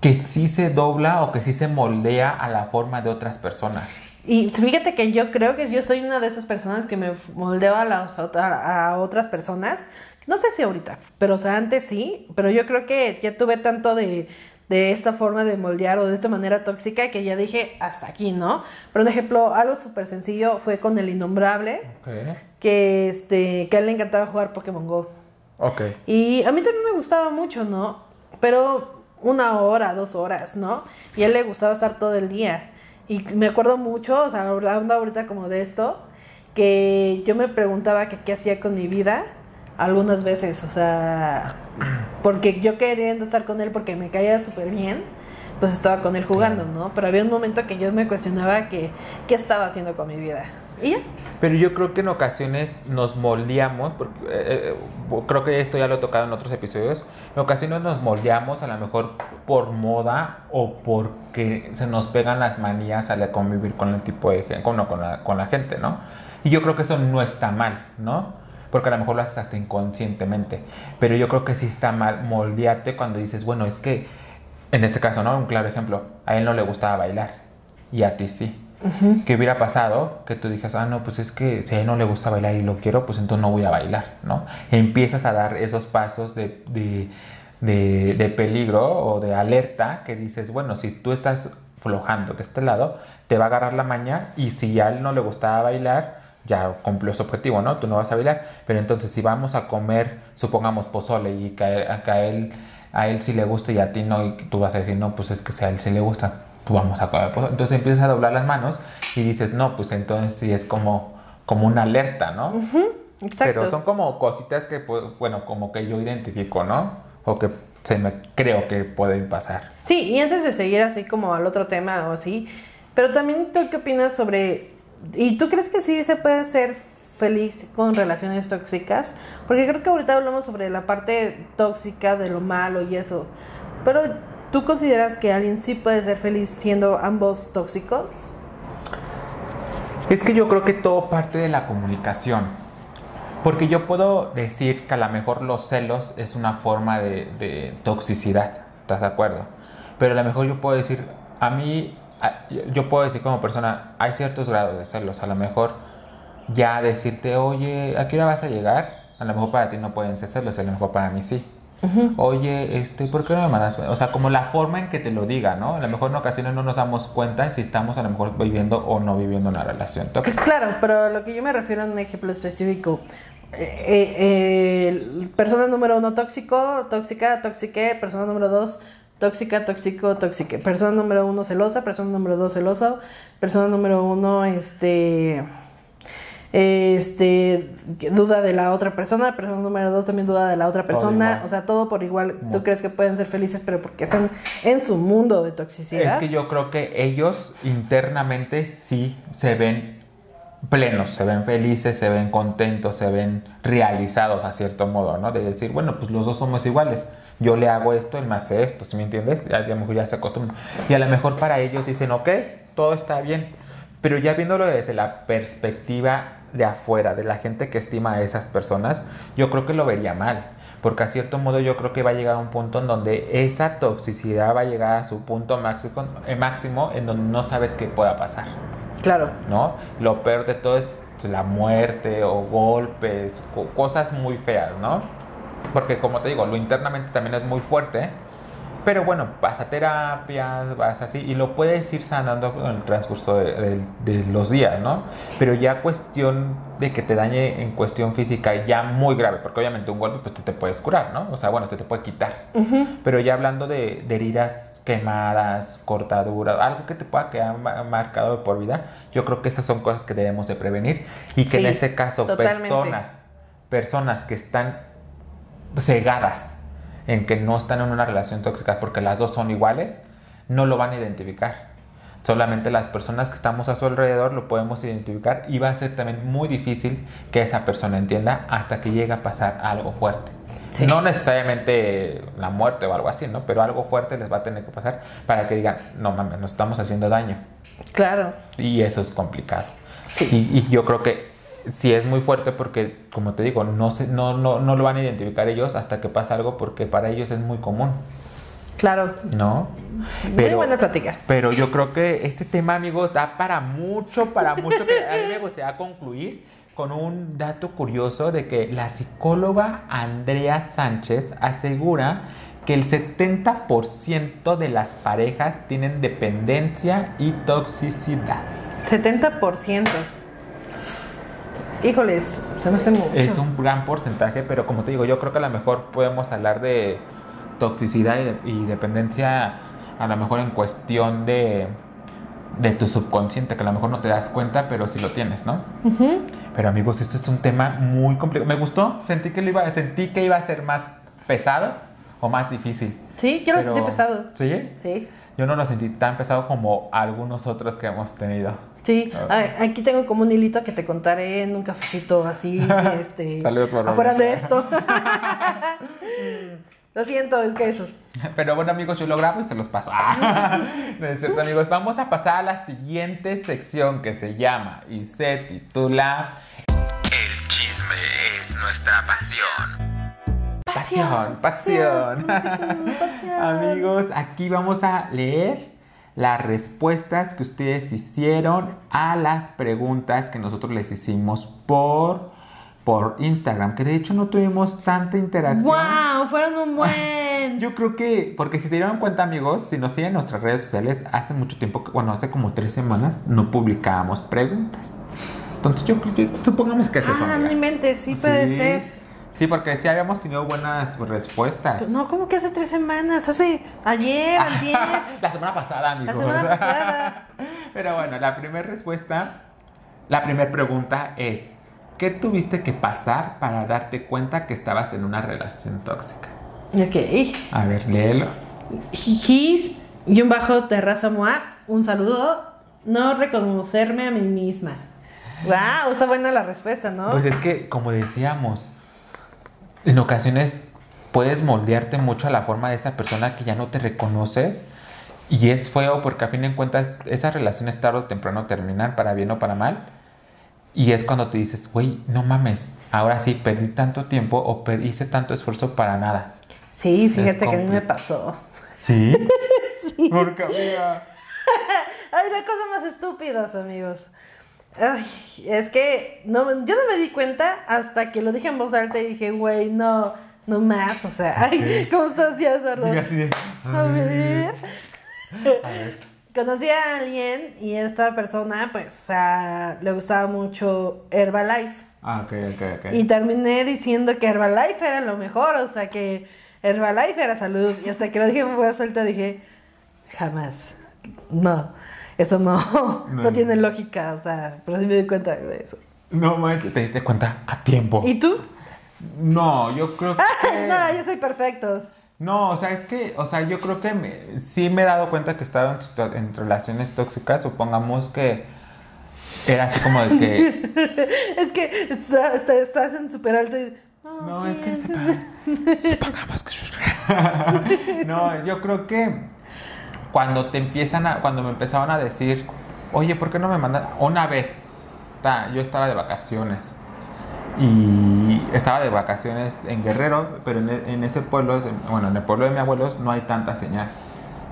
que sí se dobla o que sí se moldea a la forma de otras personas. Y fíjate que yo creo que yo soy una de esas personas que me moldeo a, las, a otras personas. No sé si ahorita, pero o sea, antes sí, pero yo creo que ya tuve tanto de, de esta forma de moldear o de esta manera tóxica que ya dije hasta aquí, ¿no? Por ejemplo, algo súper sencillo fue con el innombrable, que, este, que a él le encantaba jugar Pokémon Go. Ok. Y a mí también me gustaba mucho, ¿no? Pero una hora, dos horas, ¿no? Y a él le gustaba estar todo el día. Y me acuerdo mucho, o sea, hablando ahorita como de esto, que yo me preguntaba que qué hacía con mi vida algunas veces, o sea, porque yo queriendo estar con él porque me caía súper bien, pues estaba con él jugando, ¿no? Pero había un momento que yo me cuestionaba que qué estaba haciendo con mi vida. ¿Y ya? Pero yo creo que en ocasiones nos moldeamos, porque eh, eh, creo que esto ya lo he tocado en otros episodios, en ocasiones nos moldeamos a lo mejor por moda o porque se nos pegan las manías al convivir con el tipo de gente, con, con, la, con la gente, ¿no? Y yo creo que eso no está mal, ¿no? Porque a lo mejor lo haces hasta inconscientemente. Pero yo creo que sí está mal moldearte cuando dices, bueno, es que, en este caso, ¿no? Un claro ejemplo, a él no le gustaba bailar y a ti sí. ¿Qué hubiera pasado? Que tú dijes, ah, no, pues es que si a él no le gusta bailar y lo quiero, pues entonces no voy a bailar, ¿no? empiezas a dar esos pasos de, de, de, de peligro o de alerta que dices, bueno, si tú estás flojando de este lado, te va a agarrar la maña y si a él no le gustaba bailar, ya cumplió su objetivo, ¿no? Tú no vas a bailar, pero entonces si vamos a comer, supongamos pozole y que a, él, a él sí le gusta y a ti no, y tú vas a decir, no, pues es que si a él sí le gusta, pues vamos a comer pozole. Entonces empiezas a doblar las manos y dices, no, pues entonces sí es como, como una alerta, ¿no? Exacto. Pero son como cositas que, pues, bueno, como que yo identifico, ¿no? O que se me creo que pueden pasar. Sí, y antes de seguir así como al otro tema o así, pero también tú qué opinas sobre ¿Y tú crees que sí se puede ser feliz con relaciones tóxicas? Porque creo que ahorita hablamos sobre la parte tóxica de lo malo y eso. Pero ¿tú consideras que alguien sí puede ser feliz siendo ambos tóxicos? Es que yo creo que todo parte de la comunicación. Porque yo puedo decir que a lo mejor los celos es una forma de, de toxicidad. ¿Estás de acuerdo? Pero a lo mejor yo puedo decir, a mí yo puedo decir como persona, hay ciertos grados de celos. A lo mejor ya decirte, oye, ¿a qué hora vas a llegar? A lo mejor para ti no pueden ser celos, a lo mejor para mí sí. Oye, este, ¿por qué no me mandas? O sea, como la forma en que te lo diga, ¿no? A lo mejor en ocasiones no nos damos cuenta si estamos a lo mejor viviendo o no viviendo una relación tóxica. Claro, pero lo que yo me refiero a un ejemplo específico. Eh, eh, persona número uno tóxico, tóxica, tóxique, persona número dos Tóxica, tóxico, tóxica. Persona número uno celosa, persona número dos celosa, persona número uno, este... este duda de la otra persona, persona número dos también duda de la otra persona, o sea, todo por igual. Muy. Tú crees que pueden ser felices, pero porque están en su mundo de toxicidad. Es que yo creo que ellos internamente sí se ven plenos, se ven felices, se ven contentos, se ven realizados a cierto modo, ¿no? De decir, bueno, pues los dos somos iguales. Yo le hago esto, él me hace esto, ¿sí me entiendes? Ya, a lo mejor ya se acostumbran. Y a lo mejor para ellos dicen, ok, todo está bien. Pero ya viéndolo desde la perspectiva de afuera, de la gente que estima a esas personas, yo creo que lo vería mal. Porque a cierto modo yo creo que va a llegar a un punto en donde esa toxicidad va a llegar a su punto máximo, eh, máximo en donde no sabes qué pueda pasar, Claro. ¿no? Lo peor de todo es la muerte o golpes, co- cosas muy feas, ¿no? Porque como te digo, lo internamente también es muy fuerte, pero bueno, vas a terapias, vas así, y lo puedes ir sanando con el transcurso de, de- de los días, ¿no? Pero ya cuestión de que te dañe en cuestión física ya muy grave, porque obviamente un golpe pues te, te puedes curar, ¿no? O sea, bueno, se te puede quitar. Pero ya hablando de, de heridas quemadas, cortaduras, algo que te pueda quedar ma- marcado de por vida, yo creo que esas son cosas que debemos de prevenir y que en Sí, este caso totalmente. personas, personas que están cegadas en que no están en una relación tóxica porque las dos son iguales, no lo van a identificar. Solamente las personas que estamos a su alrededor lo podemos identificar y va a ser también muy difícil que esa persona entienda hasta que llegue a pasar algo fuerte. Sí. No necesariamente la muerte o algo así, ¿no? Pero algo fuerte les va a tener que pasar para que digan, no mames, nos estamos haciendo daño. Claro. Y eso es complicado. Sí. Y, y yo creo que sí es muy fuerte porque, como te digo, no, se, no, no, no lo van a identificar ellos hasta que pasa algo porque para ellos es muy común, Claro. ¿no? Muy buena plática. Pero yo creo que este tema, amigos, da para mucho, para mucho. Que a mí me gustaría concluir con un dato curioso de que la psicóloga Andrea Sánchez asegura que el 70% de las parejas tienen dependencia y toxicidad. 70%. Híjoles, se me hace mucho. Es un gran porcentaje, pero como te digo, yo creo que a lo mejor podemos hablar de toxicidad y, de- y dependencia, a lo mejor en cuestión de, de tu subconsciente, que a lo mejor no te das cuenta, pero sí lo tienes, ¿no? Pero amigos, esto es un tema muy complicado. Me gustó, sentí que, lo iba, sentí que iba a ser más pesado o más difícil. Sí, yo lo sentí pesado. ¿Sí? Sí. Yo no lo sentí tan pesado como algunos otros que hemos tenido. Sí, Ah. Aquí tengo como un hilito que te contaré en un cafecito así, este, Saludos por afuera de esto. Lo siento, es que eso. Pero bueno amigos, yo lo grabo y se los paso. Ah, no es cierto amigos, vamos a pasar a la siguiente sección que se llama y se titula El chisme es nuestra pasión. Pasión, pasión. amigos, aquí vamos a leer las respuestas que ustedes hicieron a las preguntas que nosotros les hicimos por, por Instagram, que de hecho no tuvimos tanta interacción. ¡Wow! Fueron un buen. Yo creo que, porque si se dieron cuenta, amigos, si nos siguen en nuestras redes sociales, hace mucho tiempo, bueno, hace como tres semanas, no publicábamos preguntas. Entonces, yo que, supongamos que es eso. ah, no inventes, sí puede Sí. ser. Sí, porque sí habíamos tenido buenas respuestas. Pues No, como que hace tres semanas, hace ayer, ayer. la semana pasada, amigos. semana pasada. Pero bueno, la primera respuesta, la primera pregunta es, ¿qué tuviste que pasar para darte cuenta que estabas en una relación tóxica? Ok. A ver, léelo. His y un bajo terraza moa, un saludo. No reconocerme a mí misma. Wow, está buena la respuesta, ¿no? Pues es que, como decíamos, en ocasiones puedes moldearte mucho a la forma de esa persona que ya no te reconoces. Y es feo porque a fin de cuentas esas relaciones tarde o temprano terminan para bien o para mal. Y es cuando te dices, güey, no mames, ahora sí, perdí tanto tiempo o hice tanto esfuerzo para nada. sí, fíjate que a mí me pasó. ¿Sí? Porque, amiga, Ay, la cosa más estúpidas, amigos. Ay, es que no, yo no me di cuenta hasta que lo dije en voz alta y dije, güey, no, no más. O sea, ay, ¿cómo estás ya, Eduardo? así de, A ver. a ver. Conocí a alguien y esta persona, pues, o sea, le gustaba mucho Herbalife. Ah, ok, ok, ok. Y terminé diciendo que Herbalife era lo mejor, o sea, que Herbalife era salud. Y hasta que lo dije en voz alta dije, jamás. No, eso no, no, No. tiene lógica, o sea, pero sí me di cuenta de eso. No manches, te diste cuenta a tiempo. ¿Y tú? No, yo creo que. no, yo soy perfecto. No, o sea, es que, o sea, yo creo que me- sí me he dado cuenta que he estado en, en relaciones tóxicas. Supongamos que era así como de que. Es que está- está- estás en súper alto y... No, sí, es que supongamos que. no, yo creo que cuando te empiezan a. Cuando me empezaban a decir, oye, ¿por qué no me mandan? Una vez, ta, yo estaba de vacaciones. Y estaba de vacaciones en Guerrero, pero en, e- en ese pueblo, bueno, en el pueblo de mis abuelos no hay tanta señal.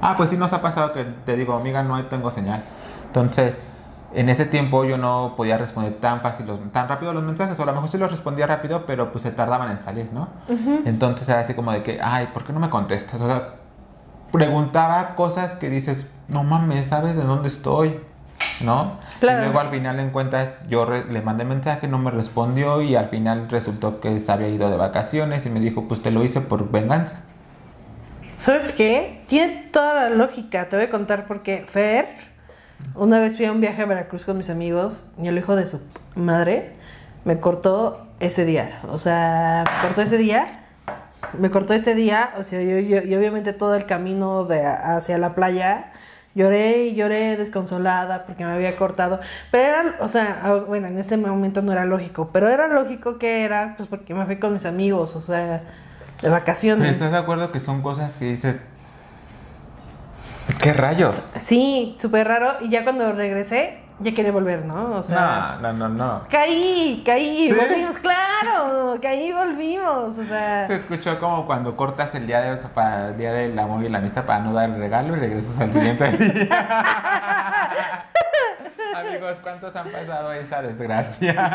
Ah, pues sí nos ha pasado que te digo, amiga, no tengo señal. Entonces, en ese tiempo yo no podía responder tan fácil, tan rápido los mensajes, o a lo mejor sí los respondía rápido, pero pues se tardaban en salir, ¿no? Entonces era así como de que, ay, ¿por qué no me contestas? O sea, preguntaba cosas que dices, no mames, ¿sabes de dónde estoy? ¿No? Claro. Y luego al final en cuentas yo le mandé mensaje, no me respondió y al final resultó que se había ido de vacaciones y me dijo, pues te lo hice por venganza. ¿Sabes qué? Tiene toda la lógica. Te voy a contar por qué. Fer, una vez fui a un viaje a Veracruz con mis amigos y el hijo de su madre me cortó ese día. O sea, me cortó ese día. Me cortó ese día. O sea, yo, yo- y obviamente todo el camino de hacia la playa. Lloré y lloré desconsolada porque me había cortado. Pero era, o sea, bueno, en ese momento no era lógico. Pero era lógico que era, pues porque me fui con mis amigos, o sea, de vacaciones. ¿Estás de acuerdo que son cosas que dices, qué rayos? Sí, súper raro. Y ya cuando regresé, ya quería volver, ¿no? O sea, No, no, no, no. caí, caí, ¿Sí? volvimos, claro, caí, volvimos. O sea, Se escuchó como cuando cortas el día de para el día del amor y la amistad para no dar el regalo y regresas al siguiente día. Amigos, ¿cuántos han pasado esa desgracia?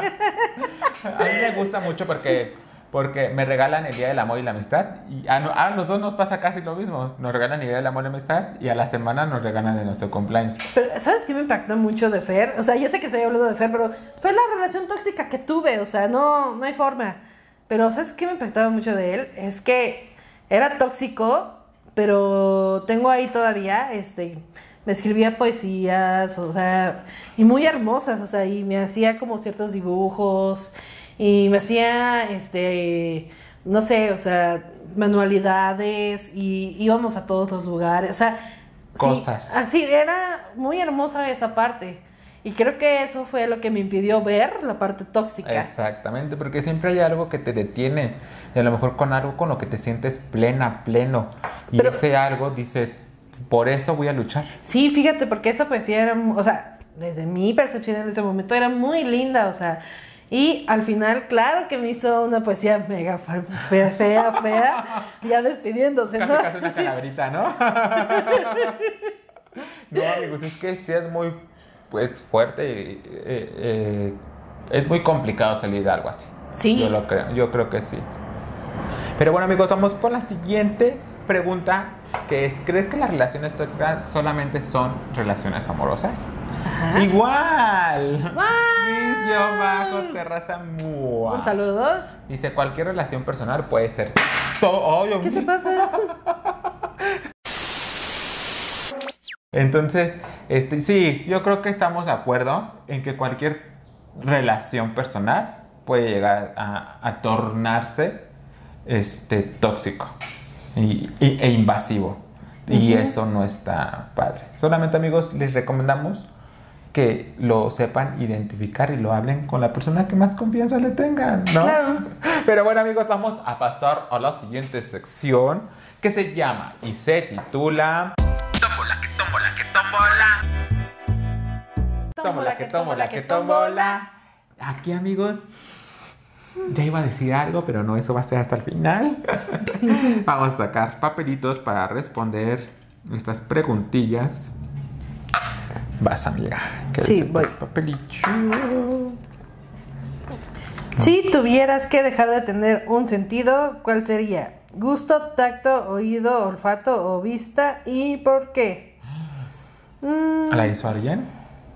A mí me gusta mucho porque, porque me regalan el día del amor y la amistad. Y a, a los dos nos pasa casi lo mismo. Nos regalan el día del amor y la amistad y a la semana nos regalan de nuestro cumpleaños. pero ¿sabes qué me impactó mucho de Fer? O sea, yo sé que estoy hablando de Fer, pero fue la relación tóxica que tuve. O sea, no, no hay forma. Pero ¿sabes qué me impactaba mucho de él? Es que era tóxico, pero tengo ahí todavía, este, me escribía poesías, o sea, y muy hermosas, o sea, y me hacía como ciertos dibujos, y me hacía, este, no sé, o sea, manualidades, y íbamos a todos los lugares, o sea, sí, Cosas. así, era muy hermosa esa parte. Y creo que eso fue lo que me impidió ver la parte tóxica. Exactamente, porque siempre hay algo que te detiene. Y a lo mejor con algo con lo que te sientes plena, pleno. Y Pero- ese algo dices, por eso voy a luchar. Sí, fíjate, porque esa poesía era, o sea, desde mi percepción en ese momento era muy linda, o sea, y al final, claro que me hizo una poesía mega fe- fea, fea, fea, ya despidiéndose, Casi ¿no? casi una calaverita, ¿no? no, amigos, es que sí es muy pues fuerte y eh, eh, es muy complicado salir de algo así. Sí. Yo lo creo, yo creo que sí. Pero bueno, amigos, vamos por la siguiente pregunta, que es, ¿crees que las relaciones tóxicas solamente son relaciones amorosas? Ajá. Igual. ¡Guau! Guión bajo terraza mua. Un saludo. Dice, cualquier relación personal puede ser todo. Ay, ¿Qué te pasa? Entonces, este, sí, yo creo que estamos de acuerdo en que cualquier relación personal puede llegar a, a tornarse este, tóxico y- y- e invasivo. Y eso no está padre. Solamente amigos, les recomendamos que lo sepan identificar y lo hablen con la persona que más confianza le tengan, ¿no? Claro. Pero bueno amigos, vamos a pasar a la siguiente sección que se llama y se titula... Tómbola, que tómbola, que tómbola. Tómbola, que tómbola, que tómbola. Aquí amigos, ya iba a decir algo, pero no, eso va a ser hasta el final. Vamos a sacar papelitos para responder estas preguntillas. Vas, amiga. que Sí, voy. Si tuvieras que dejar de tener un sentido, ¿cuál sería? Gusto, tacto, oído, olfato o vista y por qué. Mm, ¿La hizo alguien?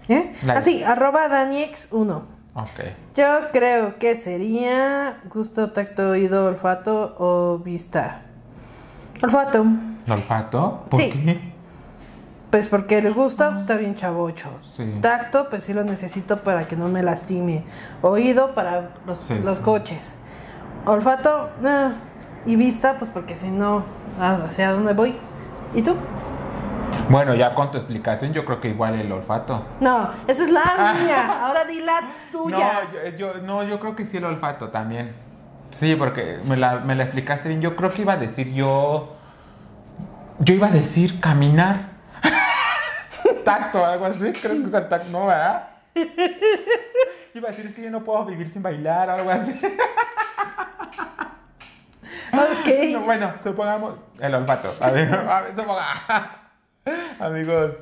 ¿eh? Así, arroba Daniex1. Ok. Yo creo que sería gusto, tacto, oído, olfato o vista. Olfato. ¿El olfato? ¿Por Sí. qué? Pues porque el gusto pues, está bien chavocho. Sí. Tacto, pues sí lo necesito para que no me lastime. Oído para los, Sí, los sí. coches. Olfato ah, y vista, pues porque si no, ¿hacia dónde voy? ¿Y tú? Bueno, ya con tu explicación, yo creo que igual el olfato. No, esa es la mía. Ahora di la tuya. No yo, yo- no, yo creo que sí el olfato también. Sí, porque me la, me la explicaste bien. Yo creo que iba a decir yo. Yo iba a decir caminar. Tacto, algo así. ¿Crees que es el tacto? No, ¿verdad? Iba a decir, es que yo no puedo vivir sin bailar o algo así. Ok. No, bueno, supongamos el olfato. A ver, a ver, suponga- Amigos,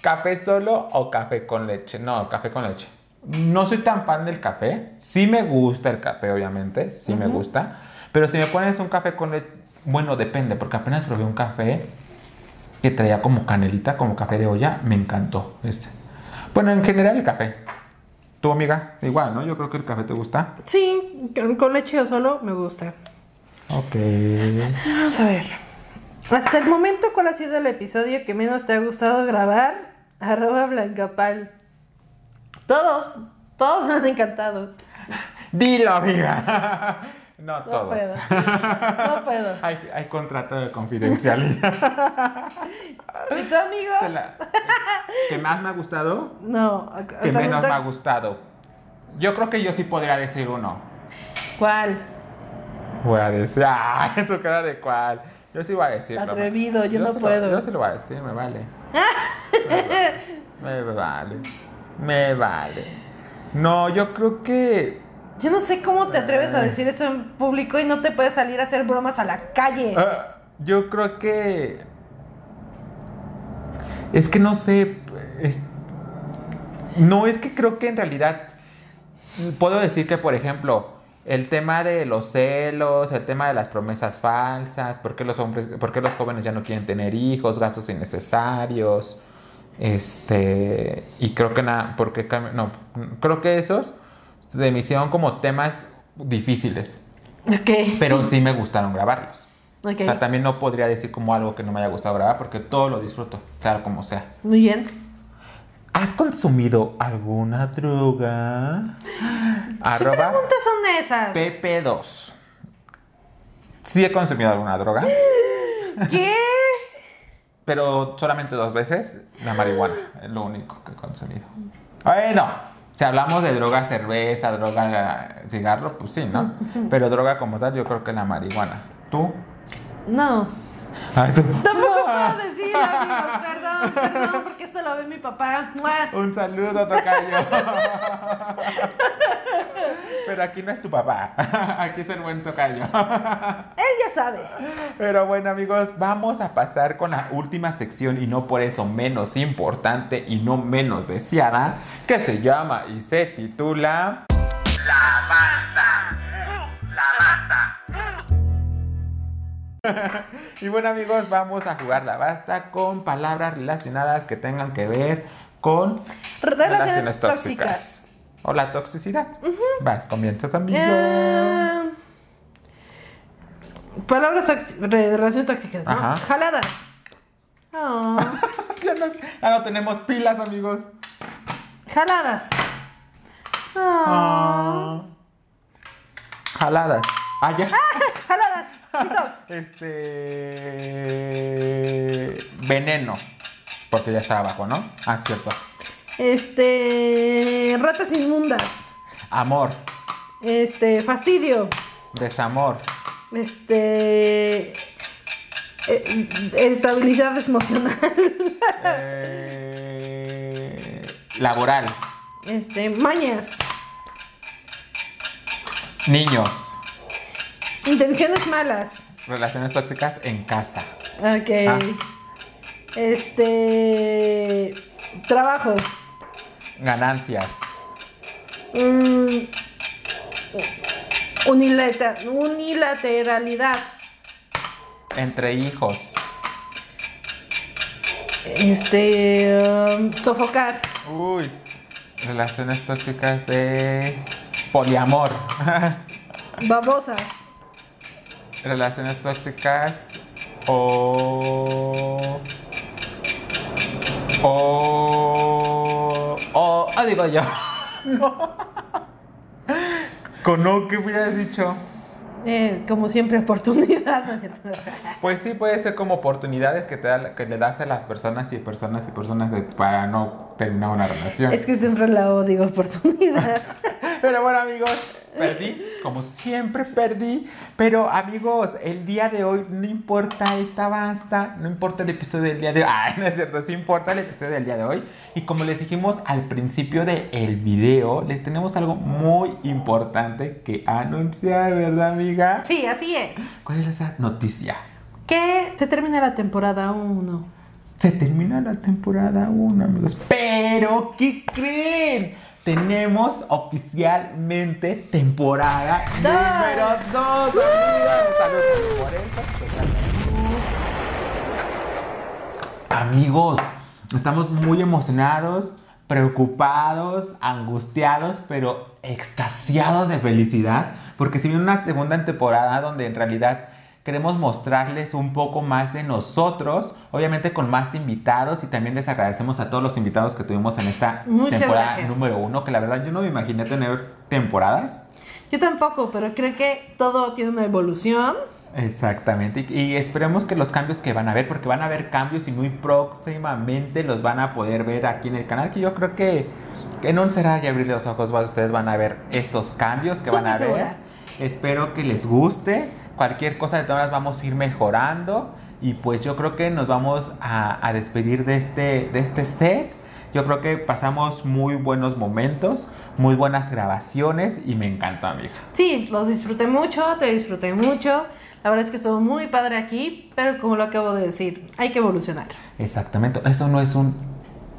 ¿café solo o café con leche? No, café con leche. No soy tan fan del café. Sí me gusta el café, obviamente. Sí me gusta. Pero si me pones un café con leche, bueno, depende, porque apenas probé un café que traía como canelita, como café de olla. Me encantó. Este. Bueno, en general el café. ¿Tu amiga? Igual, ¿no? Yo creo que el café te gusta. Sí, con- leche o solo me gusta. Ok. Vamos a ver. Hasta el momento, ¿cuál ha sido el episodio que menos te ha gustado grabar? Arroba Blancapal. Todos, todos me han encantado. Dilo, amiga. No, No todos. puedo. No puedo. Hay, hay contrato de confidencialidad. ¿Y tu amigo? La- ¿Qué más me ha gustado? No. ¿Qué hasta menos me ha gustado? Yo creo que yo sí podría decir uno. ¿Cuál? Voy a decir. ¡Ay! Tu cara de cuál. Yo sí voy a decirlo. Atrevido, yo no lo- puedo. yo sí lo voy a decir, me vale. me vale. Me vale. No, yo creo que. Yo no sé cómo te atreves a decir eso en público y no te puedes salir a hacer bromas a la calle. Ah, yo creo que. Es que no sé. es- no es que creo que en realidad. Puedo decir que, por ejemplo, el tema de los celos, el tema de las promesas falsas, por qué los hombres, por qué los jóvenes ya no quieren tener hijos, gastos innecesarios. Este. Y creo que nada. Porque. No. Creo que esos de me hicieron como temas difíciles. Ok. Pero sí me gustaron grabarlos. O sea, también no podría decir como algo que no me haya gustado grabar porque todo lo disfruto, sea como sea. Muy bien. ¿Has consumido alguna droga? ¿Qué Arroba preguntas son esas? PP2. Sí he consumido alguna droga, ¿Qué? pero solamente dos veces la marihuana. Es lo único que he consumido. Bueno, si hablamos de droga cerveza, droga cigarro, pues sí, ¿no? Pero droga como tal, yo creo que la marihuana. ¿Tú? No. Ay, tú. Tampoco puedo decir, amigos. Perdón, perdón, porque esto lo ve mi papá. ¡Mua! Un saludo, tocayo. Pero aquí no es tu papá. Aquí es el buen tocayo. Él ya sabe. Pero bueno, amigos, vamos a pasar con la última sección y no por eso menos importante y no menos deseada, que se llama y se titula La basta. La basta. y bueno, amigos, vamos a jugar la basta con palabras relacionadas que tengan que ver con Relaciones tóxicas. O la toxicidad. Vas, comienzas, amigo. Eh, palabras relaciones tóxicas, ¿no? Ajá. Jaladas. Oh, ya, no, ya no tenemos pilas, amigos. jaladas. Oh, Ah. Jaladas. Ah, ya. Jaladas. Eso. Este. Veneno. Porque ya está abajo, ¿no? Ah, cierto. Este. Ratas inmundas. Amor. Este. Fastidio. Desamor. Este. eh, estabilidad emocional. eh, laboral. Este. Mañas. Niños. Intenciones malas. Relaciones tóxicas en casa. Ok. Ah. Este. Trabajo. Ganancias. Mm, unilateralidad. Entre hijos. Este. um, sofocar. Uy. Relaciones tóxicas de poliamor. Babosas. Relaciones tóxicas o O. O. O digo yo. Con no, ¿qué hubieras dicho? Eh, como siempre, oportunidad, ¿no es cierto? Pues sí, puede ser como oportunidades que, te da, que le das a las personas y personas y personas de- para no terminar una relación. Es que siempre la odio, oportunidad. Pero bueno, amigos, perdí. Como siempre, perdí. Pero, amigos, el día de hoy no importa esta basta. No importa el episodio del día de hoy. Ay, no es cierto. Sí importa el episodio del día de hoy. Y como les dijimos al principio del video, les tenemos algo muy importante que anunciar, ¿verdad, amiga? Sí, así es. ¿Cuál es esa noticia? Que se termina la temporada 1. Se termina la temporada 1, amigos. Pero, ¿qué creen? Tenemos oficialmente temporada Dos. número 2, amigos. Salud por eso. Amigos, estamos muy emocionados, preocupados, angustiados, pero extasiados de felicidad. Porque si viene una segunda temporada donde en realidad queremos mostrarles un poco más de nosotros, obviamente con más invitados y también les agradecemos a todos los invitados que tuvimos en esta Muchas temporada gracias. número uno, que la verdad yo no me imaginé tener temporadas. Yo tampoco, pero creo que todo tiene una evolución. Exactamente, y, y esperemos que los cambios que van a ver, porque van a haber cambios y muy próximamente los van a poder ver aquí en el canal, que yo creo que, que no será y abrir los ojos, ustedes van a ver estos cambios que van a ver. segura. Espero que les guste, cualquier cosa de todas maneras vamos a ir mejorando y pues yo creo que nos vamos a, a despedir de este, de este set. Yo creo que pasamos muy buenos momentos, muy buenas grabaciones y me encantó, amiga. Sí, los disfruté mucho, te disfruté mucho. La verdad es que estuvo muy padre aquí, pero como lo acabo de decir, hay que evolucionar. Exactamente, eso no es un,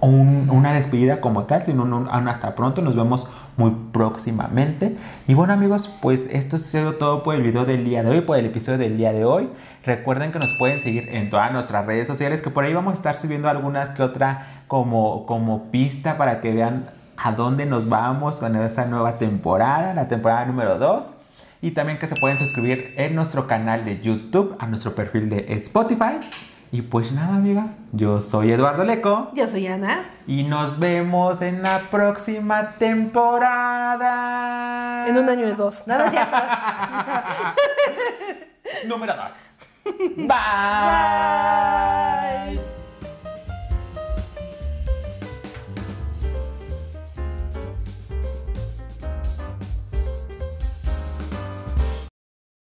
un- una despedida como tal, sino un, un hasta pronto, nos vemos muy próximamente. Y bueno amigos, pues esto ha sido todo por el video del día de hoy, por el episodio del día de hoy. Recuerden que nos pueden seguir en todas nuestras redes sociales, que por ahí vamos a estar subiendo algunas que otra como, como pista para que vean a dónde nos vamos con esta nueva temporada, la temporada número 2. Y también que se pueden suscribir en nuestro canal de YouTube, a nuestro perfil de Spotify. Y pues nada, amiga, yo soy Eduardo Leco Yo soy Ana. y nos vemos en la próxima temporada. En un año y dos. Nada, es cierto. Número 2. Bye. Bye.